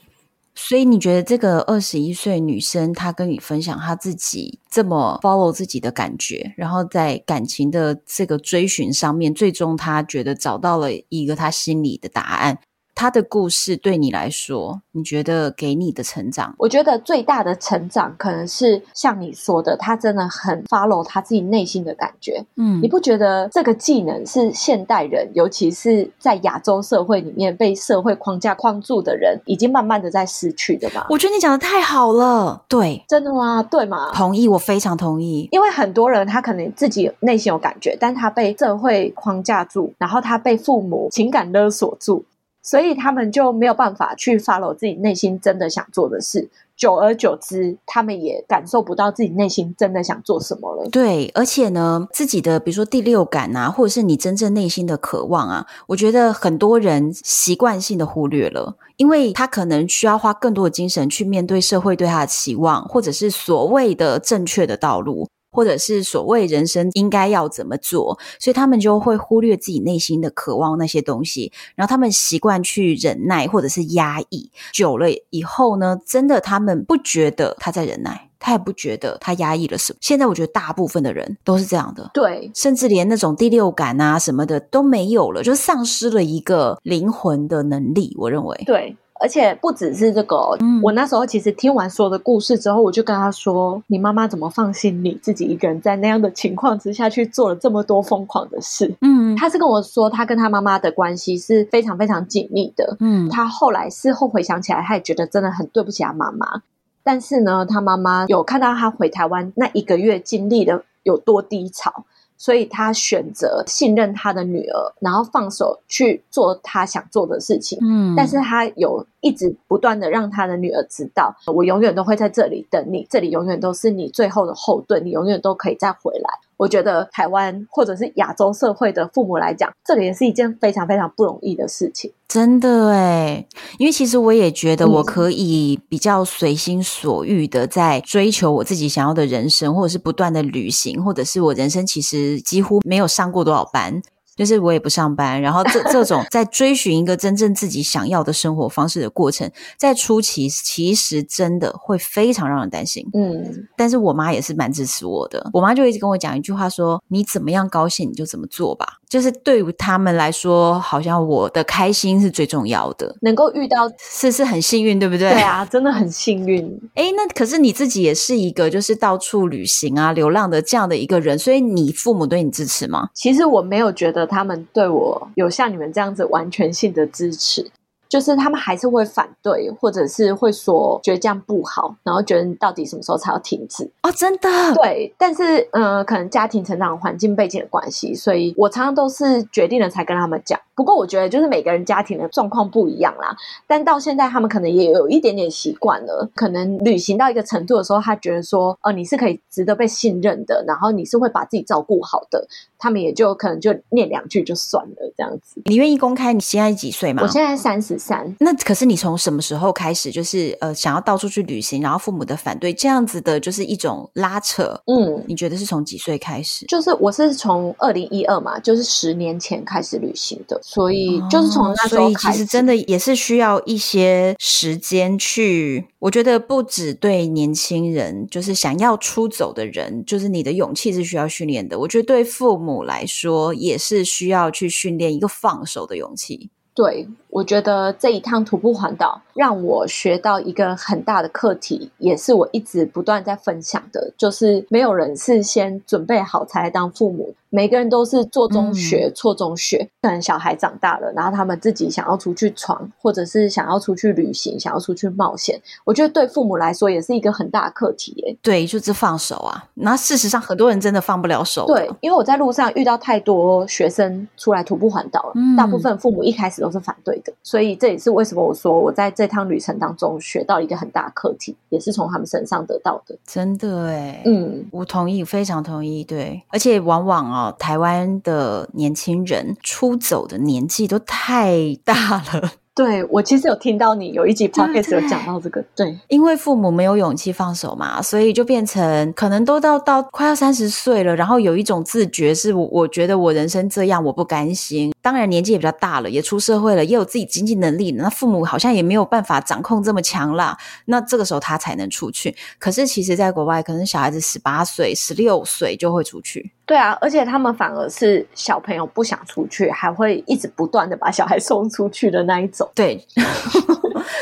所以你觉得这个二十一岁女生，她跟你分享她自己这么 follow 自己的感觉，然后在感情的这个追寻上面，最终她觉得找到了一个她心里的答案。他的故事对你来说，你觉得给你的成长？我觉得最大的成长可能是像你说的，他真的很 follow 他自己内心的感觉。嗯，你不觉得这个技能是现代人，尤其是在亚洲社会里面被社会框架框住的人，已经慢慢的在失去的吗？我觉得你讲的太好了。对，真的吗？对吗？同意，我非常同意。因为很多人他可能自己内心有感觉，但他被社会框架住，然后他被父母情感勒索住。所以他们就没有办法去 follow 自己内心真的想做的事，久而久之，他们也感受不到自己内心真的想做什么了。对，而且呢，自己的比如说第六感啊，或者是你真正内心的渴望啊，我觉得很多人习惯性的忽略了，因为他可能需要花更多的精神去面对社会对他的期望，或者是所谓的正确的道路。或者是所谓人生应该要怎么做，所以他们就会忽略自己内心的渴望那些东西，然后他们习惯去忍耐或者是压抑，久了以后呢，真的他们不觉得他在忍耐，他也不觉得他压抑了什么。现在我觉得大部分的人都是这样的，对，甚至连那种第六感啊什么的都没有了，就丧失了一个灵魂的能力。我认为，对。而且不只是这个，嗯，我那时候其实听完所有的故事之后，我就跟他说：“你妈妈怎么放心你自己一个人在那样的情况之下去做了这么多疯狂的事？”嗯，他是跟我说，他跟他妈妈的关系是非常非常紧密的。嗯，他后来事后回想起来，他也觉得真的很对不起他妈妈。但是呢，他妈妈有看到他回台湾那一个月经历的有多低潮。所以他选择信任他的女儿，然后放手去做他想做的事情。嗯，但是他有一直不断的让他的女儿知道，我永远都会在这里等你，这里永远都是你最后的后盾，你永远都可以再回来。我觉得台湾或者是亚洲社会的父母来讲，这个也是一件非常非常不容易的事情。真的诶，因为其实我也觉得我可以比较随心所欲的在追求我自己想要的人生，或者是不断的旅行，或者是我人生其实几乎没有上过多少班。就是我也不上班，然后这这种 在追寻一个真正自己想要的生活方式的过程，在初期其实真的会非常让人担心。嗯，但是我妈也是蛮支持我的，我妈就一直跟我讲一句话说：“你怎么样高兴你就怎么做吧。”就是对于他们来说，好像我的开心是最重要的。能够遇到是是很幸运，对不对？对啊，真的很幸运。诶，那可是你自己也是一个就是到处旅行啊、流浪的这样的一个人，所以你父母对你支持吗？其实我没有觉得他们对我有像你们这样子完全性的支持。就是他们还是会反对，或者是会说觉得这样不好，然后觉得你到底什么时候才要停止？哦，真的？对，但是嗯、呃，可能家庭成长环境背景的关系，所以我常常都是决定了才跟他们讲。不过我觉得就是每个人家庭的状况不一样啦，但到现在他们可能也有一点点习惯了，可能旅行到一个程度的时候，他觉得说，哦、呃，你是可以值得被信任的，然后你是会把自己照顾好的，他们也就可能就念两句就算了这样子。你愿意公开你现在几岁吗？我现在三十。三。那可是你从什么时候开始，就是呃想要到处去旅行，然后父母的反对，这样子的就是一种拉扯。嗯，你觉得是从几岁开始？就是我是从二零一二嘛，就是十年前开始旅行的，所以就是从那时候开始。哦，所以其实真的也是需要一些时间去。我觉得不止对年轻人，就是想要出走的人，就是你的勇气是需要训练的。我觉得对父母来说，也是需要去训练一个放手的勇气。对，我觉得这一趟徒步环岛让我学到一个很大的课题，也是我一直不断在分享的，就是没有人是先准备好才来当父母。每个人都是做中学、错中学。可能小孩长大了，然后他们自己想要出去闯，或者是想要出去旅行，想要出去冒险。我觉得对父母来说也是一个很大的课题耶。对，就是放手啊。那事实上，很多人真的放不了手。对，因为我在路上遇到太多学生出来徒步环岛了，嗯，大部分父母一开始都是反对的。所以这也是为什么我说我在这趟旅程当中学到一个很大的课题，也是从他们身上得到的。真的哎，嗯，我同意，非常同意。对，而且往往哦。台湾的年轻人出走的年纪都太大了。对，我其实有听到你有一集 podcast 有讲到这个，对，对，因为父母没有勇气放手嘛，所以就变成可能都到到快要三十岁了，然后有一种自觉是我我觉得我人生这样我不甘心。当然年纪也比较大了，也出社会了，也有自己经济能力，那父母好像也没有办法掌控这么强啦。那这个时候他才能出去。可是其实，在国外，可能小孩子十八岁、十六岁就会出去。对啊，而且他们反而是小朋友不想出去，还会一直不断的把小孩送出去的那一种。对，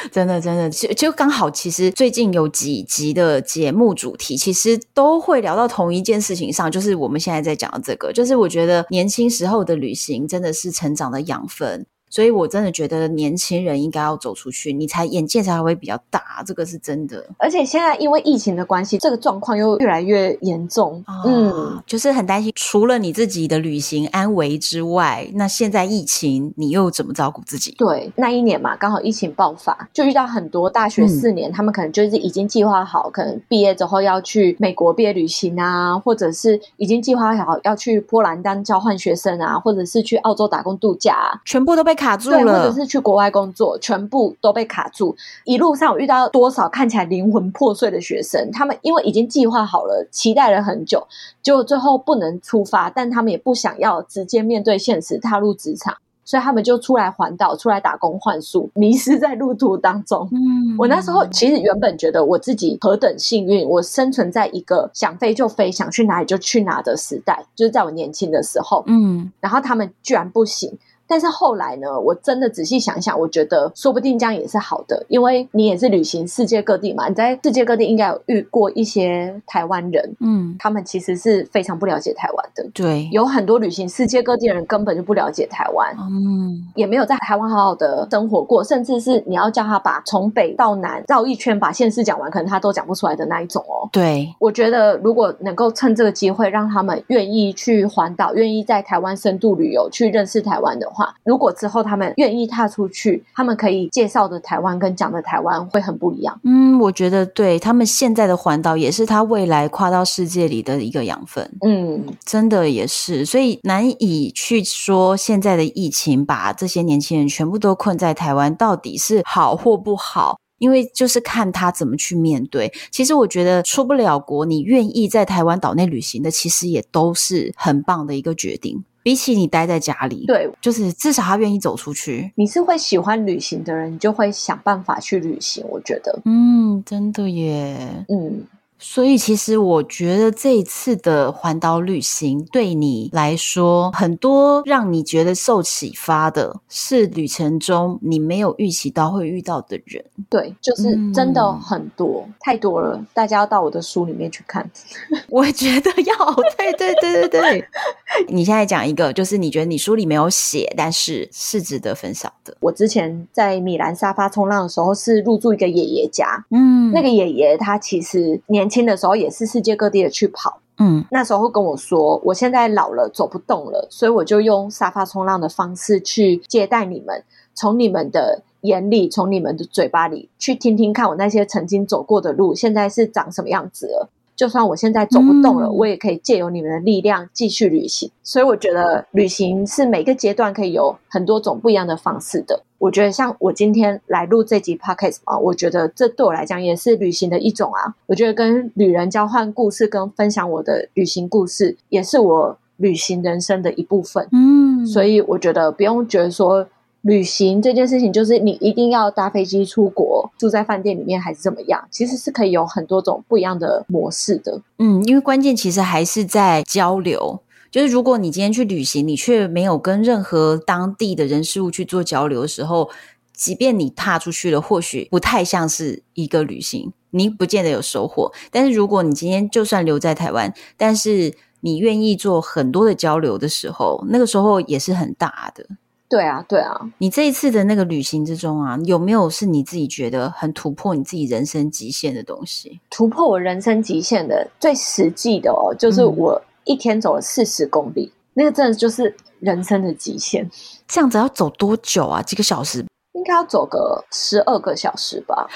真的真的就就刚好，其实最近有几集的节目主题，其实都会聊到同一件事情上，就是我们现在在讲的这个，就是我觉得年轻时候的旅行真的是成长的养分。所以，我真的觉得年轻人应该要走出去，你才眼界才会比较大，这个是真的。而且现在因为疫情的关系，这个状况又越来越严重。啊、嗯，就是很担心，除了你自己的旅行安危之外，那现在疫情你又怎么照顾自己？对，那一年嘛，刚好疫情爆发，就遇到很多大学四年，嗯、他们可能就是已经计划好，可能毕业之后要去美国毕业旅行啊，或者是已经计划好要去波兰当交换学生啊，或者是去澳洲打工度假啊，全部都被。卡住了，对，或者是去国外工作，全部都被卡住。一路上我遇到多少看起来灵魂破碎的学生，他们因为已经计划好了，期待了很久，结果最后不能出发，但他们也不想要直接面对现实，踏入职场，所以他们就出来环岛，出来打工换宿，迷失在路途当中。嗯，我那时候其实原本觉得我自己何等幸运，我生存在一个想飞就飞，想去哪里就去哪的时代，就是在我年轻的时候。嗯，然后他们居然不行。但是后来呢，我真的仔细想想，我觉得说不定这样也是好的，因为你也是旅行世界各地嘛，你在世界各地应该有遇过一些台湾人，嗯，他们其实是非常不了解台湾的，对，有很多旅行世界各地的人根本就不了解台湾，嗯，也没有在台湾好好的生活过，甚至是你要叫他把从北到南绕一圈把县市讲完，可能他都讲不出来的那一种哦。对，我觉得如果能够趁这个机会让他们愿意去环岛，愿意在台湾深度旅游，去认识台湾的话。如果之后他们愿意踏出去，他们可以介绍的台湾跟讲的台湾会很不一样。嗯，我觉得对他们现在的环岛也是他未来跨到世界里的一个养分。嗯，真的也是，所以难以去说现在的疫情把这些年轻人全部都困在台湾到底是好或不好，因为就是看他怎么去面对。其实我觉得出不了国，你愿意在台湾岛内旅行的，其实也都是很棒的一个决定。比起你待在家里，对，就是至少他愿意走出去。你是会喜欢旅行的人，你就会想办法去旅行。我觉得，嗯，真的耶，嗯。所以，其实我觉得这一次的环岛旅行对你来说，很多让你觉得受启发的是旅程中你没有预期到会遇到的人。对，就是真的很多，嗯、太多了。大家要到我的书里面去看。我觉得要，对对对对对。你现在讲一个，就是你觉得你书里没有写，但是是值得分享的。我之前在米兰沙发冲浪的时候，是入住一个爷爷家。嗯，那个爷爷他其实年。轻的时候也是世界各地的去跑，嗯，那时候会跟我说，我现在老了走不动了，所以我就用沙发冲浪的方式去接待你们，从你们的眼里，从你们的嘴巴里去听听看我那些曾经走过的路，现在是长什么样子了。就算我现在走不动了，嗯、我也可以借由你们的力量继续旅行。所以我觉得旅行是每个阶段可以有很多种不一样的方式的。我觉得像我今天来录这集 podcast 啊，我觉得这对我来讲也是旅行的一种啊。我觉得跟旅人交换故事，跟分享我的旅行故事，也是我旅行人生的一部分。嗯，所以我觉得不用觉得说。旅行这件事情，就是你一定要搭飞机出国，住在饭店里面还是怎么样？其实是可以有很多种不一样的模式的。嗯，因为关键其实还是在交流。就是如果你今天去旅行，你却没有跟任何当地的人事物去做交流的时候，即便你踏出去了，或许不太像是一个旅行，你不见得有收获。但是如果你今天就算留在台湾，但是你愿意做很多的交流的时候，那个时候也是很大的。对啊，对啊，你这一次的那个旅行之中啊，有没有是你自己觉得很突破你自己人生极限的东西？突破我人生极限的最实际的哦，就是我一天走了四十公里，嗯、那个真的就是人生的极限。这样子要走多久啊？几个小时？应该要走个十二个小时吧，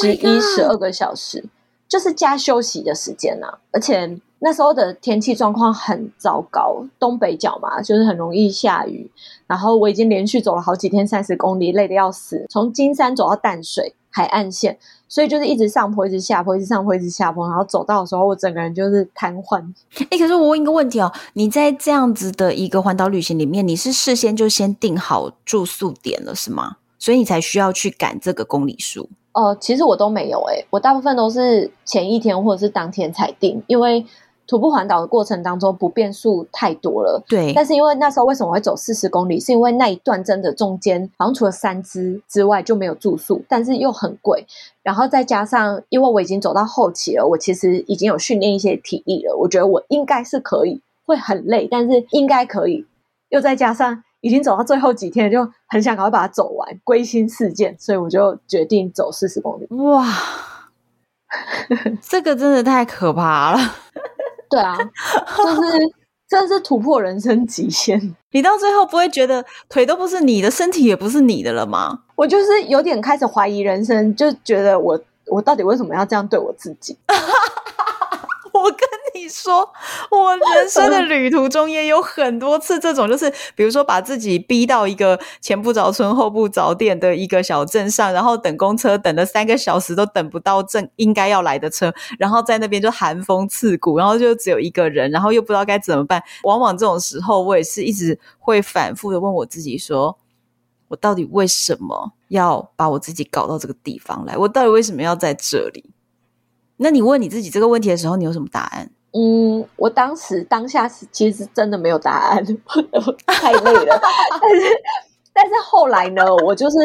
十一、十二个小时，就是加休息的时间啊，而且。那时候的天气状况很糟糕，东北角嘛，就是很容易下雨。然后我已经连续走了好几天三十公里，累得要死。从金山走到淡水海岸线，所以就是一直上坡，一直下坡，一直上坡，一直下坡。然后走到的时候，我整个人就是瘫痪。哎，可是我问一个问题哦，你在这样子的一个环岛旅行里面，你是事先就先定好住宿点了，是吗？所以你才需要去赶这个公里数？哦，其实我都没有诶，我大部分都是前一天或者是当天才定，因为。徒步环岛的过程当中，不变数太多了。对，但是因为那时候为什么会走四十公里，是因为那一段真的中间好像除了三支之外就没有住宿，但是又很贵。然后再加上，因为我已经走到后期了，我其实已经有训练一些体力了，我觉得我应该是可以，会很累，但是应该可以。又再加上已经走到最后几天，就很想赶快把它走完，归心似箭，所以我就决定走四十公里。哇，这个真的太可怕了。对啊，就是 真的是突破人生极限。你到最后不会觉得腿都不是你的，身体也不是你的了吗？我就是有点开始怀疑人生，就觉得我我到底为什么要这样对我自己？我跟你说，我人生的旅途中也有很多次这种，就是比如说把自己逼到一个前不着村后不着店的一个小镇上，然后等公车等了三个小时都等不到正应该要来的车，然后在那边就寒风刺骨，然后就只有一个人，然后又不知道该怎么办。往往这种时候，我也是一直会反复的问我自己说：我到底为什么要把我自己搞到这个地方来？我到底为什么要在这里？那你问你自己这个问题的时候，你有什么答案？嗯，我当时当下是其实真的没有答案，太累了。但是但是后来呢，我就是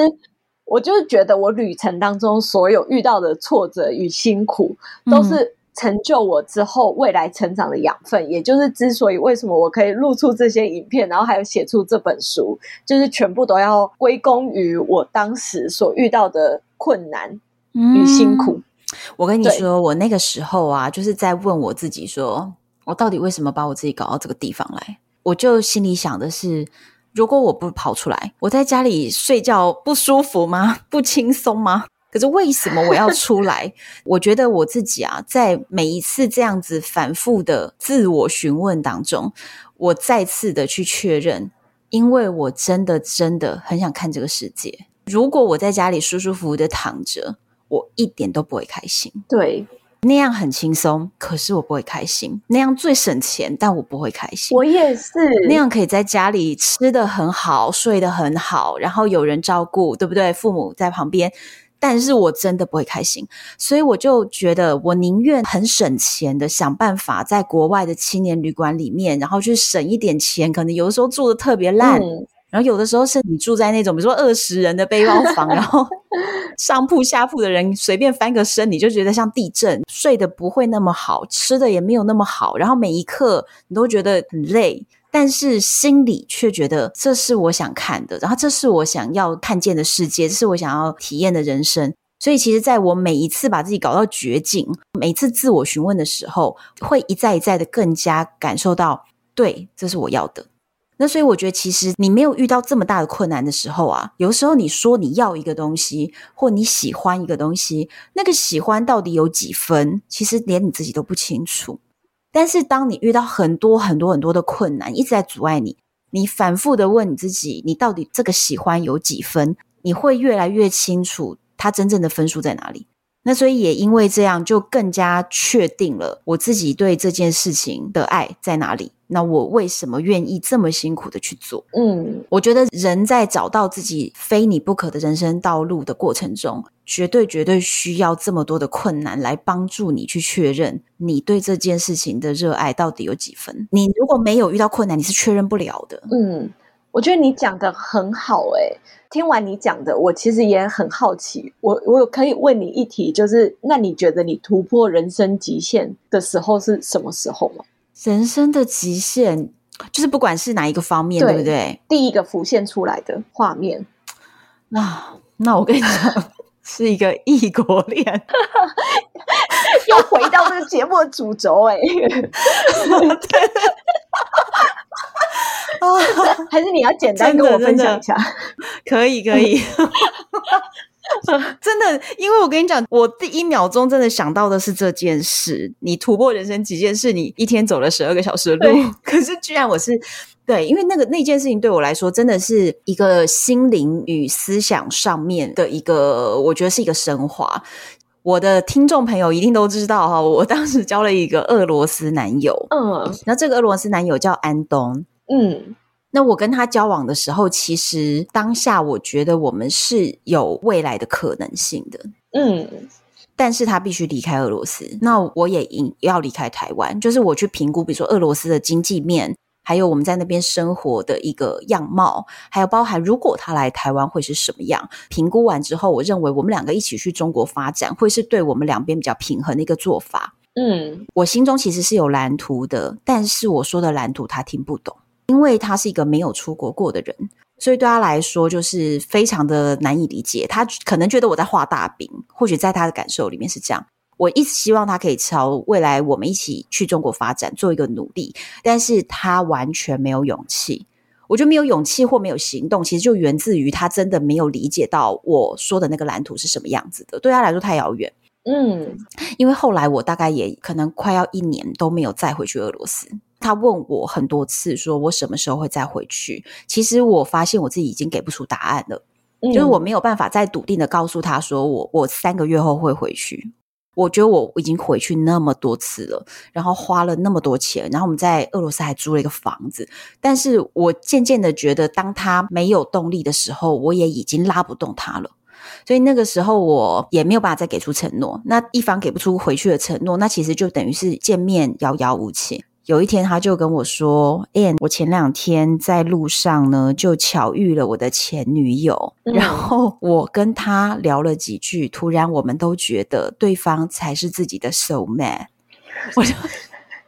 我就是觉得我旅程当中所有遇到的挫折与辛苦，都是成就我之后未来成长的养分。嗯、也就是之所以为什么我可以录出这些影片，然后还有写出这本书，就是全部都要归功于我当时所遇到的困难与辛苦。嗯我跟你说，我那个时候啊，就是在问我自己说，说我到底为什么把我自己搞到这个地方来？我就心里想的是，如果我不跑出来，我在家里睡觉不舒服吗？不轻松吗？可是为什么我要 出来？我觉得我自己啊，在每一次这样子反复的自我询问当中，我再次的去确认，因为我真的真的很想看这个世界。如果我在家里舒舒服服的躺着。我一点都不会开心，对，那样很轻松，可是我不会开心。那样最省钱，但我不会开心。我也是，那样可以在家里吃的很好，睡得很好，然后有人照顾，对不对？父母在旁边，但是我真的不会开心。所以我就觉得，我宁愿很省钱的想办法，在国外的青年旅馆里面，然后去省一点钱，可能有的时候住的特别烂。嗯然后有的时候是你住在那种，比如说二十人的背包房，然后 上铺下铺的人随便翻个身，你就觉得像地震，睡得不会那么好，吃的也没有那么好，然后每一刻你都觉得很累，但是心里却觉得这是我想看的，然后这是我想要看见的世界，这是我想要体验的人生。所以其实在我每一次把自己搞到绝境，每次自我询问的时候，会一再一再的更加感受到，对，这是我要的。那所以我觉得，其实你没有遇到这么大的困难的时候啊，有时候你说你要一个东西，或你喜欢一个东西，那个喜欢到底有几分，其实连你自己都不清楚。但是当你遇到很多很多很多的困难，一直在阻碍你，你反复的问你自己，你到底这个喜欢有几分，你会越来越清楚它真正的分数在哪里。那所以也因为这样，就更加确定了我自己对这件事情的爱在哪里。那我为什么愿意这么辛苦的去做？嗯，我觉得人在找到自己非你不可的人生道路的过程中，绝对绝对需要这么多的困难来帮助你去确认你对这件事情的热爱到底有几分。你如果没有遇到困难，你是确认不了的。嗯，我觉得你讲的很好欸。听完你讲的，我其实也很好奇。我我可以问你一题，就是那你觉得你突破人生极限的时候是什么时候吗？人生的极限就是不管是哪一个方面，对，对不对？第一个浮现出来的画面，那那我跟你讲，是一个异国恋，又回到这个节目的主轴哎、还是你要简单跟我分享一下？可以，可以。真的，因为我跟你讲，我第一秒钟真的想到的是这件事。你突破人生极限是你一天走了十二个小时的路，可是居然我是对，因为那个那件事情对我来说，真的是一个心灵与思想上面的一个，我觉得是一个升华。我的听众朋友一定都知道哈，我当时交了一个俄罗斯男友，嗯，那这个俄罗斯男友叫安东。嗯，那我跟他交往的时候，其实当下我觉得我们是有未来的可能性的。嗯，但是他必须离开俄罗斯，那我也应要离开台湾。就是我去评估，比如说俄罗斯的经济面，还有我们在那边生活的一个样貌，还有包含如果他来台湾会是什么样。评估完之后，我认为我们两个一起去中国发展，会是对我们两边比较平衡的一个做法。嗯，我心中其实是有蓝图的，但是我说的蓝图他听不懂。因为他是一个没有出国过的人，所以对他来说就是非常的难以理解。他可能觉得我在画大饼，或许在他的感受里面是这样。我一直希望他可以朝未来我们一起去中国发展做一个努力，但是他完全没有勇气。我觉得没有勇气或没有行动，其实就源自于他真的没有理解到我说的那个蓝图是什么样子的。对他来说太遥远。嗯，因为后来我大概也可能快要一年都没有再回去俄罗斯。他问我很多次，说我什么时候会再回去？其实我发现我自己已经给不出答案了，嗯、就是我没有办法再笃定的告诉他说我我三个月后会回去。我觉得我已经回去那么多次了，然后花了那么多钱，然后我们在俄罗斯还租了一个房子。但是我渐渐的觉得，当他没有动力的时候，我也已经拉不动他了。所以那个时候我也没有办法再给出承诺。那一方给不出回去的承诺，那其实就等于是见面遥遥无期。有一天，他就跟我说：“哎，我前两天在路上呢，就巧遇了我的前女友，嗯、然后我跟他聊了几句，突然我们都觉得对方才是自己的 soul mate。”我就，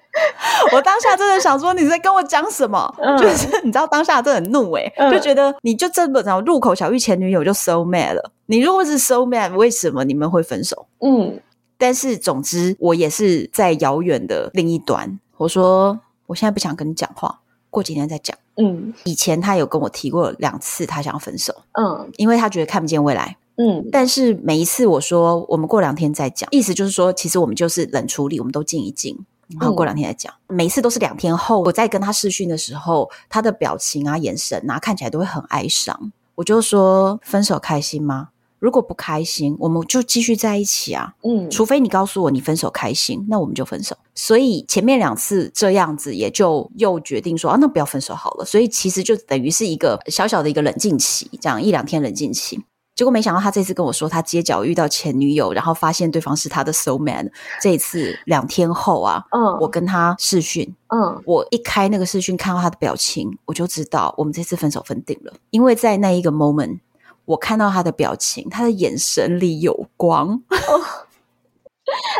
我当下真的想说：“你在跟我讲什么？”嗯、就是你知道，当下真的很怒诶、欸嗯、就觉得你就这么早路口巧遇前女友就 soul mate 了。你如果是 soul mate，为什么你们会分手？嗯，但是总之，我也是在遥远的另一端。我说，我现在不想跟你讲话，过几天再讲。嗯，以前他有跟我提过两次，他想要分手。嗯，因为他觉得看不见未来。嗯，但是每一次我说我们过两天再讲，意思就是说，其实我们就是冷处理，我们都静一静，然后过两天再讲。嗯，每一次都是两天后，我在跟他视讯的时候，他的表情啊、眼神啊，看起来都会很哀伤。我就说，分手开心吗？如果不开心，我们就继续在一起啊。嗯，除非你告诉我你分手开心，那我们就分手。所以前面两次这样子，也就又决定说啊，那不要分手好了。所以其实就等于是一个小小的一个冷静期，这样一两天冷静期。结果没想到他这次跟我说，他街角遇到前女友，然后发现对方是他的 soul man。这一次两天后啊，嗯，我跟他视讯，嗯，我一开那个视讯看到他的表情，我就知道我们这次分手分定了，因为在那一个 moment。我看到他的表情，他的眼神里有光。哦，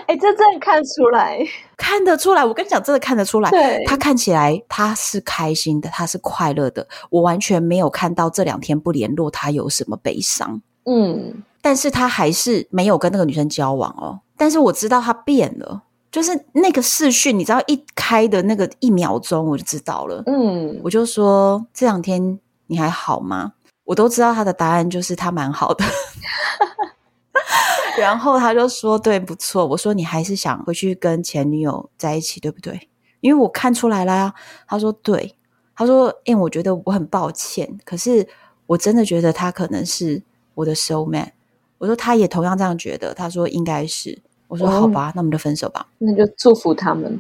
哎，这真的看出来，看得出来。我跟你讲，真的看得出来。对，他看起来他是开心的，他是快乐的。我完全没有看到这两天不联络他有什么悲伤。嗯，但是他还是没有跟那个女生交往哦。但是我知道他变了。就是那个视讯，你知道一开的那个一秒钟，我就知道了。嗯，我就说这两天你还好吗？我都知道他的答案就是他蛮好的。然后他就说对，不错。我说你还是想回去跟前女友在一起，对不对？因为我看出来了呀。他说对。他说：“因为我觉得我很抱歉，可是我真的觉得他可能是我的 soul mate。”我说：“他也同样这样觉得。”他说：“应该是。”我说：“好吧，那我们就分手吧。”那就祝福他们。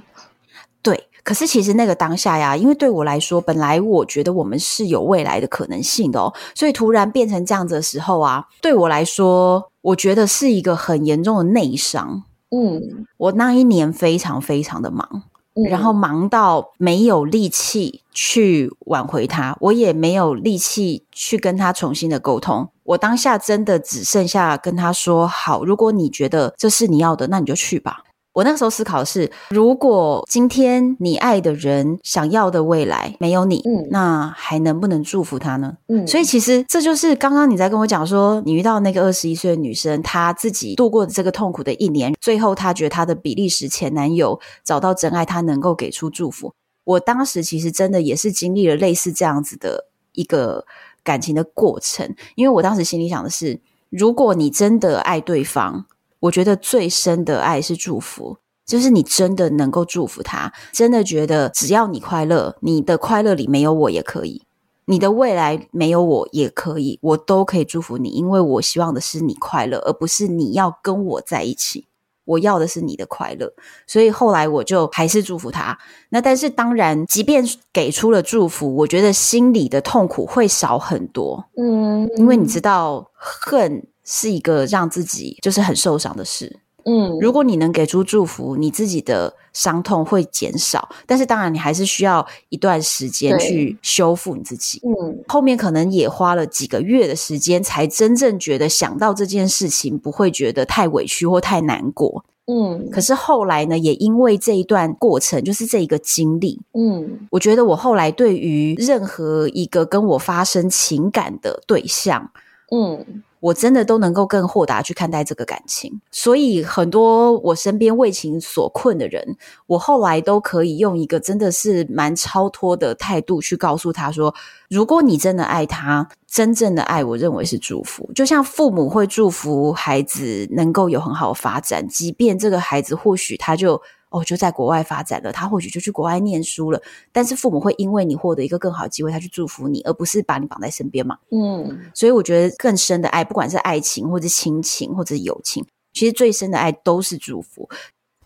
对，可是其实那个当下呀，因为对我来说，本来我觉得我们是有未来的可能性的哦，所以突然变成这样子的时候啊，对我来说，我觉得是一个很严重的内伤。嗯，我那一年非常非常的忙。然后忙到没有力气去挽回他，我也没有力气去跟他重新的沟通。我当下真的只剩下跟他说：“好，如果你觉得这是你要的，那你就去吧。”我那个时候思考的是，如果今天你爱的人想要的未来没有你，嗯，那还能不能祝福他呢？嗯，所以其实这就是刚刚你在跟我讲说，你遇到那个二十一岁的女生，她自己度过的这个痛苦的一年，最后她觉得她的比利时前男友找到真爱，她能够给出祝福。我当时其实真的也是经历了类似这样子的一个感情的过程，因为我当时心里想的是，如果你真的爱对方。我觉得最深的爱是祝福，就是你真的能够祝福他，真的觉得只要你快乐，你的快乐里没有我也可以，你的未来没有我也可以，我都可以祝福你，因为我希望的是你快乐，而不是你要跟我在一起。我要的是你的快乐，所以后来我就还是祝福他。那但是当然，即便给出了祝福，我觉得心里的痛苦会少很多。嗯，因为你知道，恨。是一个让自己就是很受伤的事，嗯，如果你能给出祝福，你自己的伤痛会减少，但是当然你还是需要一段时间去修复你自己，嗯，后面可能也花了几个月的时间，才真正觉得想到这件事情不会觉得太委屈或太难过，嗯，可是后来呢，也因为这一段过程，就是这一个经历，嗯，我觉得我后来对于任何一个跟我发生情感的对象，嗯。我真的都能够更豁达去看待这个感情，所以很多我身边为情所困的人，我后来都可以用一个真的是蛮超脱的态度去告诉他说：如果你真的爱他，真正的爱，我认为是祝福，就像父母会祝福孩子能够有很好的发展，即便这个孩子或许他就。哦，就在国外发展了，他或许就去国外念书了。但是父母会因为你获得一个更好的机会，他去祝福你，而不是把你绑在身边嘛。嗯，所以我觉得更深的爱，不管是爱情或者亲情或者友情，其实最深的爱都是祝福。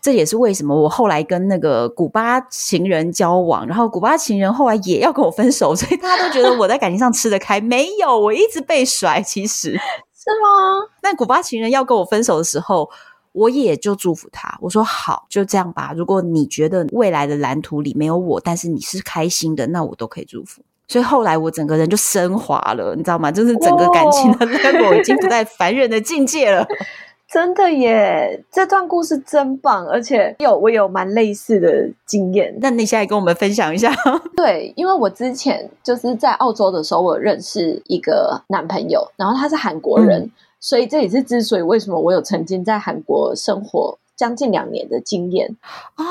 这也是为什么我后来跟那个古巴情人交往，然后古巴情人后来也要跟我分手，所以大家都觉得我在感情上吃得开。没有，我一直被甩，其实 是吗？但古巴情人要跟我分手的时候。我也就祝福他，我说好，就这样吧。如果你觉得未来的蓝图里没有我，但是你是开心的，那我都可以祝福。所以后来我整个人就升华了，你知道吗？就是整个感情的 level 已经不在凡人的境界了。真的耶，这段故事真棒，而且有我有蛮类似的经验。那你现在跟我们分享一下？对，因为我之前就是在澳洲的时候，我认识一个男朋友，然后他是韩国人。嗯所以这也是之所以为什么我有曾经在韩国生活将近两年的经验啊。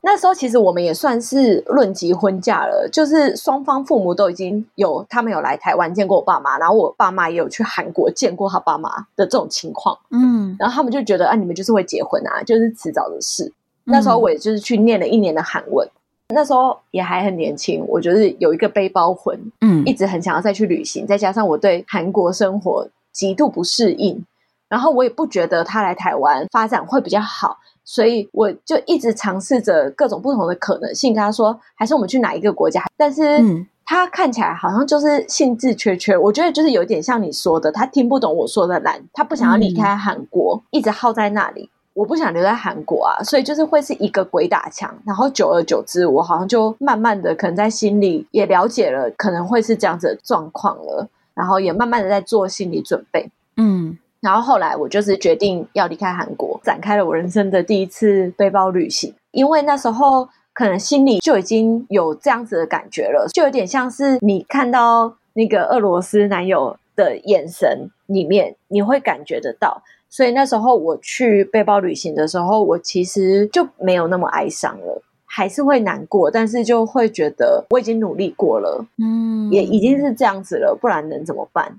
那时候其实我们也算是论及婚嫁了，就是双方父母都已经有他们有来台湾见过我爸妈，然后我爸妈也有去韩国见过他爸妈的这种情况。嗯，然后他们就觉得啊，你们就是会结婚啊，就是迟早的事。那时候我也就是去念了一年的韩文，那时候也还很年轻，我就是有一个背包魂，嗯，一直很想要再去旅行，再加上我对韩国生活极度不适应，然后我也不觉得他来台湾发展会比较好，所以我就一直尝试着各种不同的可能性，跟他说，还是我们去哪一个国家？但是他看起来好像就是兴致缺缺，我觉得就是有点像你说的，他听不懂我说的难，他不想要离开韩国，一直耗在那里。我不想留在韩国啊，所以就是会是一个鬼打墙，然后久而久之，我好像就慢慢的可能在心里也了解了，可能会是这样子的状况了。然后也慢慢的在做心理准备，嗯，然后后来我就是决定要离开韩国，展开了我人生的第一次背包旅行。因为那时候可能心里就已经有这样子的感觉了，就有点像是你看到那个俄罗斯男友的眼神里面，你会感觉得到。所以那时候我去背包旅行的时候，我其实就没有那么哀伤了，还是会难过，但是就会觉得我已经努力过了，嗯，也已经是这样子了，不然能怎么办？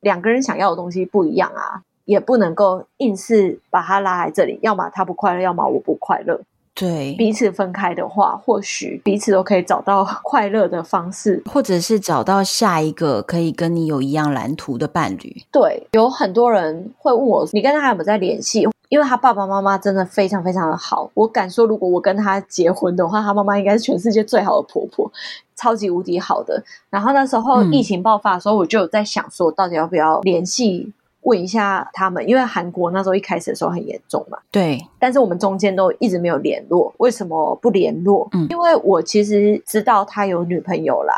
两个人想要的东西不一样啊，也不能够硬是把他拉来这里，要么他不快乐，要么我不快乐。对，彼此分开的话，或许彼此都可以找到快乐的方式，或者是找到下一个可以跟你有一样蓝图的伴侣。对，有很多人会问我，你跟他还有没有在联系？因为他爸爸妈妈真的非常非常的好，我敢说，如果我跟他结婚的话，他妈妈应该是全世界最好的婆婆，超级无敌好的。然后那时候疫情爆发的时候，嗯、我就有在想说，到底要不要联系？问一下他们，因为韩国那时候一开始的时候很严重嘛。对，但是我们中间都一直没有联络，为什么不联络？嗯，因为我其实知道他有女朋友啦。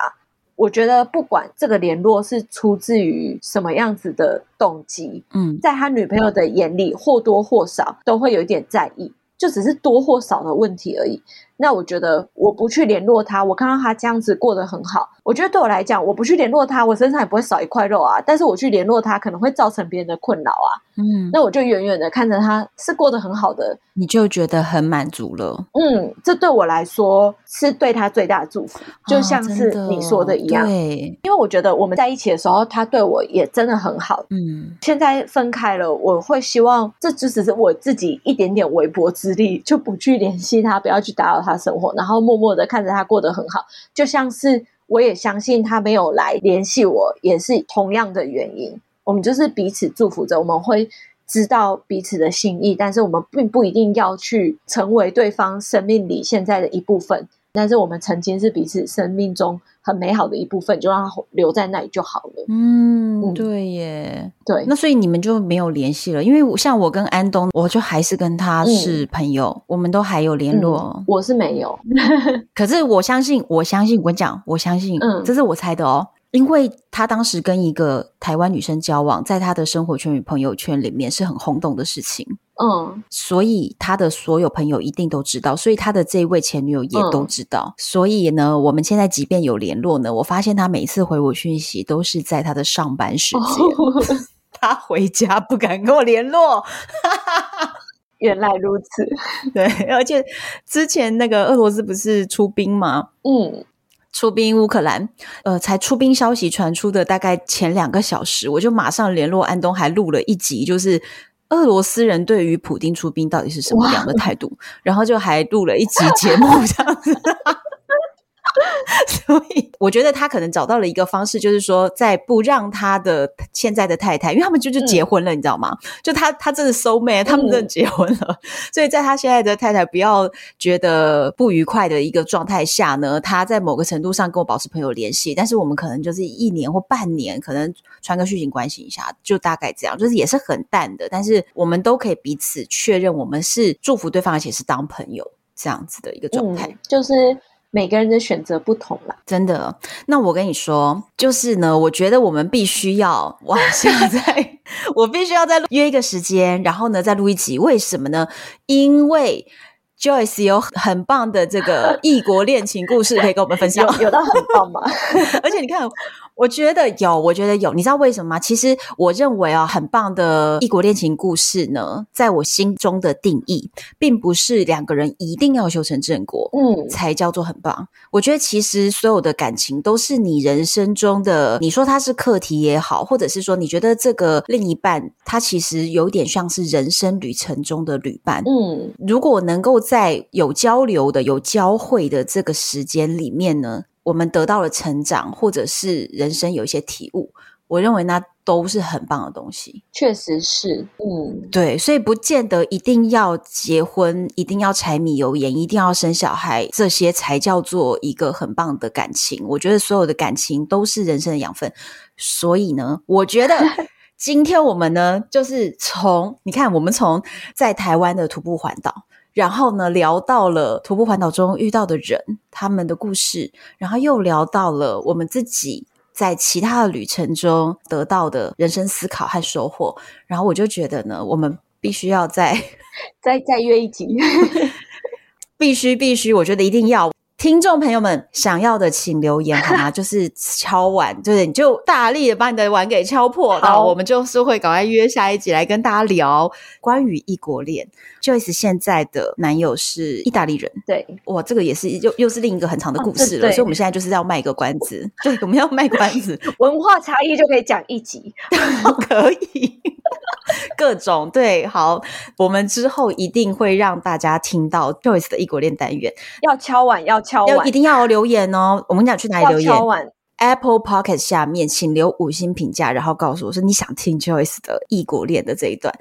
我觉得不管这个联络是出自于什么样子的动机，嗯，在他女朋友的眼里或多或少都会有一点在意，就只是多或少的问题而已。那我觉得我不去联络他，我看到他这样子过得很好。我觉得对我来讲，我不去联络他，我身上也不会少一块肉啊。但是我去联络他，可能会造成别人的困扰啊。嗯，那我就远远的看着他是过得很好的，你就觉得很满足了。嗯，这对我来说是对他最大的祝福，就像是你说的一样。哦，对，因为我觉得我们在一起的时候，他对我也真的很好。嗯，现在分开了，我会希望这只只是我自己一点点微薄之力，就不去联系他，不要去打扰他生活，然后默默的看着他过得很好，就像是。我也相信他没有来联系我，也是同样的原因。我们就是彼此祝福着，我们会知道彼此的心意，但是我们并不一定要去成为对方生命里现在的一部分。但是我们曾经是彼此生命中很美好的一部分，就让它留在那里就好了。嗯，对耶，对。那所以你们就没有联系了，因为像我跟安东，我就还是跟他是朋友，嗯、我们都还有联络、嗯。我是没有，可是我相信，我相信，我跟你讲，我相信，嗯，这是我猜的哦。因为他当时跟一个台湾女生交往，在他的生活圈与朋友圈里面是很轰动的事情，嗯，所以他的所有朋友一定都知道，所以他的这一位前女友也都知道，嗯、所以呢，我们现在即便有联络呢，我发现他每次回我讯息都是在他的上班时间，哦、他回家不敢跟我联络，原来如此，对，而且之前那个俄罗斯不是出兵吗？嗯。出兵乌克兰，呃，才出兵消息传出的大概前两个小时，我就马上联络安东，还录了一集，就是俄罗斯人对于普丁出兵到底是什么样的态度，然后就还录了一集节目这样子。所以我觉得他可能找到了一个方式，就是说，在不让他的现在的太太，因为他们就就结婚了，嗯、你知道吗？就他他真的 soul mate，他们真的结婚了。嗯、所以在他现在的太太不要觉得不愉快的一个状态下呢，他在某个程度上跟我保持朋友联系，但是我们可能就是一年或半年，可能传个讯息关心一下，就大概这样，就是也是很淡的，但是我们都可以彼此确认，我们是祝福对方，而且是当朋友这样子的一个状态，嗯、就是。每个人的选择不同啦，真的。那我跟你说，就是呢，我觉得我们必须要往下再，我必须要再约一个时间，然后呢再录一集。为什么呢？因为 Joyce 有很棒的这个异国恋情故事可以跟我们分享，有，有到很棒吗？而且你看。我觉得有，我觉得有，你知道为什么吗？其实我认为啊，很棒的异国恋情故事呢，在我心中的定义，并不是两个人一定要修成正果，嗯，才叫做很棒。我觉得其实所有的感情都是你人生中的，你说它是课题也好，或者是说你觉得这个另一半，他其实有点像是人生旅程中的旅伴，嗯，如果能够在有交流的、有交汇的这个时间里面呢，我们得到了成长，或者是人生有一些体悟，我认为那都是很棒的东西。确实是，嗯，对，所以不见得一定要结婚，一定要柴米油盐，一定要生小孩，这些才叫做一个很棒的感情。我觉得所有的感情都是人生的养分。所以呢，我觉得 今天我们呢，就是从你看，我们从在台湾的徒步环岛。然后呢，聊到了徒步环岛中遇到的人，他们的故事，然后又聊到了我们自己在其他的旅程中得到的人生思考和收获。然后我就觉得呢，我们必须要再再再约一集，必须必须，我觉得一定要。听众朋友们想要的请留言好吗？就是敲碗，就是你就大力的把你的碗给敲破，然后我们就是会赶快约下一集来跟大家聊关于异国恋。Joyce 现在的男友是意大利人，对，哇，这个也是又又是另一个很长的故事了，哦、所以我们现在就是要卖一个关子，对，我们要卖关子，文化差异就可以讲一集，可以。各种对，好，我们之后一定会让大家听到 Joyce 的异国恋单元。要敲碗，要敲碗，要一定要留言哦。我们讲去哪里留言？Apple Podcast 下面，请留五星评价，然后告诉我说你想听 Joyce 的异国恋的这一段。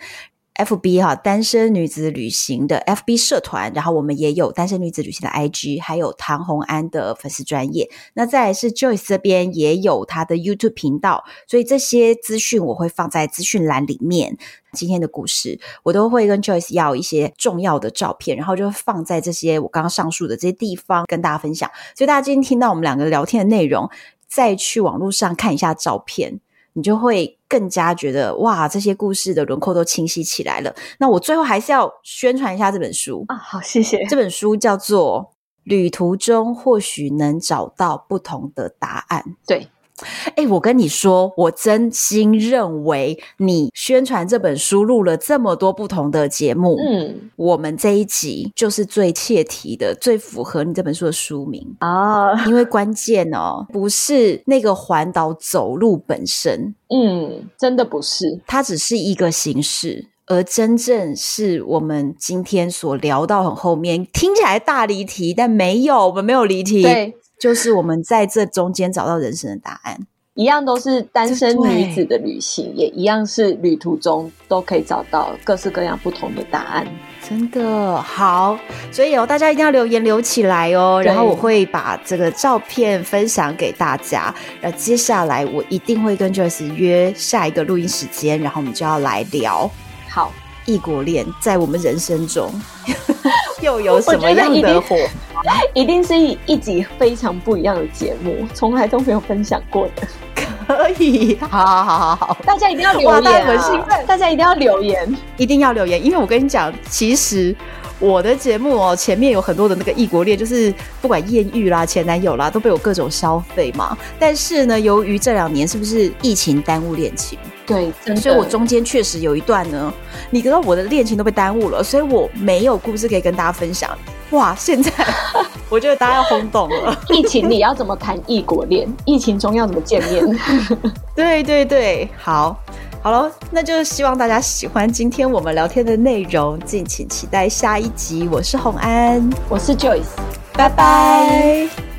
FB 哈，单身女子旅行的 FB 社团，然后我们也有单身女子旅行的 IG，还有唐红安的粉丝专业。那再来是 Joyce 这边也有她的 YouTube 频道，所以这些资讯我会放在资讯栏里面。今天的故事我都会跟 Joyce 要一些重要的照片，然后就放在这些我刚刚上述的这些地方跟大家分享。所以大家今天听到我们两个聊天的内容，再去网络上看一下照片。你就会更加觉得哇，这些故事的轮廓都清晰起来了。那我最后还是要宣传一下这本书啊，好，谢谢。这本书叫做《旅途中或许能找到不同的答案》。对。哎，我跟你说，我真心认为你宣传这本书录了这么多不同的节目，嗯，我们这一集就是最切题的，最符合你这本书的书名啊。因为关键哦，不是那个环岛走路本身，嗯，真的不是，它只是一个形式，而真正是我们今天所聊到很后面，听起来大离题，但没有，我们没有离题。对。就是我们在这中间找到人生的答案，一样都是单身女子的旅行，也一样是旅途中都可以找到各式各样不同的答案。真的好，所以哦，大家一定要留言留起来哦，然后我会把这个照片分享给大家。然后接下来我一定会跟 Joyce 约下一个录音时间，然后我们就要来聊好异国恋在我们人生中 又有什么样的火？一定是一一集非常不一样的节目，从来都没有分享过的。可以，好好好好好，大家一定要留言啊！大家很兴奋，大家一定要留言，一定要留言，因为我跟你讲，其实。我的节目哦，前面有很多的那个异国恋，就是不管艳遇啦、前男友啦，都被我各种消费嘛。但是呢，由于这两年是不是疫情耽误恋情？对，所以我中间确实有一段呢，你知道我的恋情都被耽误了，所以我没有故事可以跟大家分享。哇，现在 我觉得大家要轰动了。疫情你要怎么谈异国恋？疫情中要怎么见面？对对对，好。好了，那就希望大家喜欢今天我们聊天的内容，敬请期待下一集。我是红安，我是 Joyce，拜拜。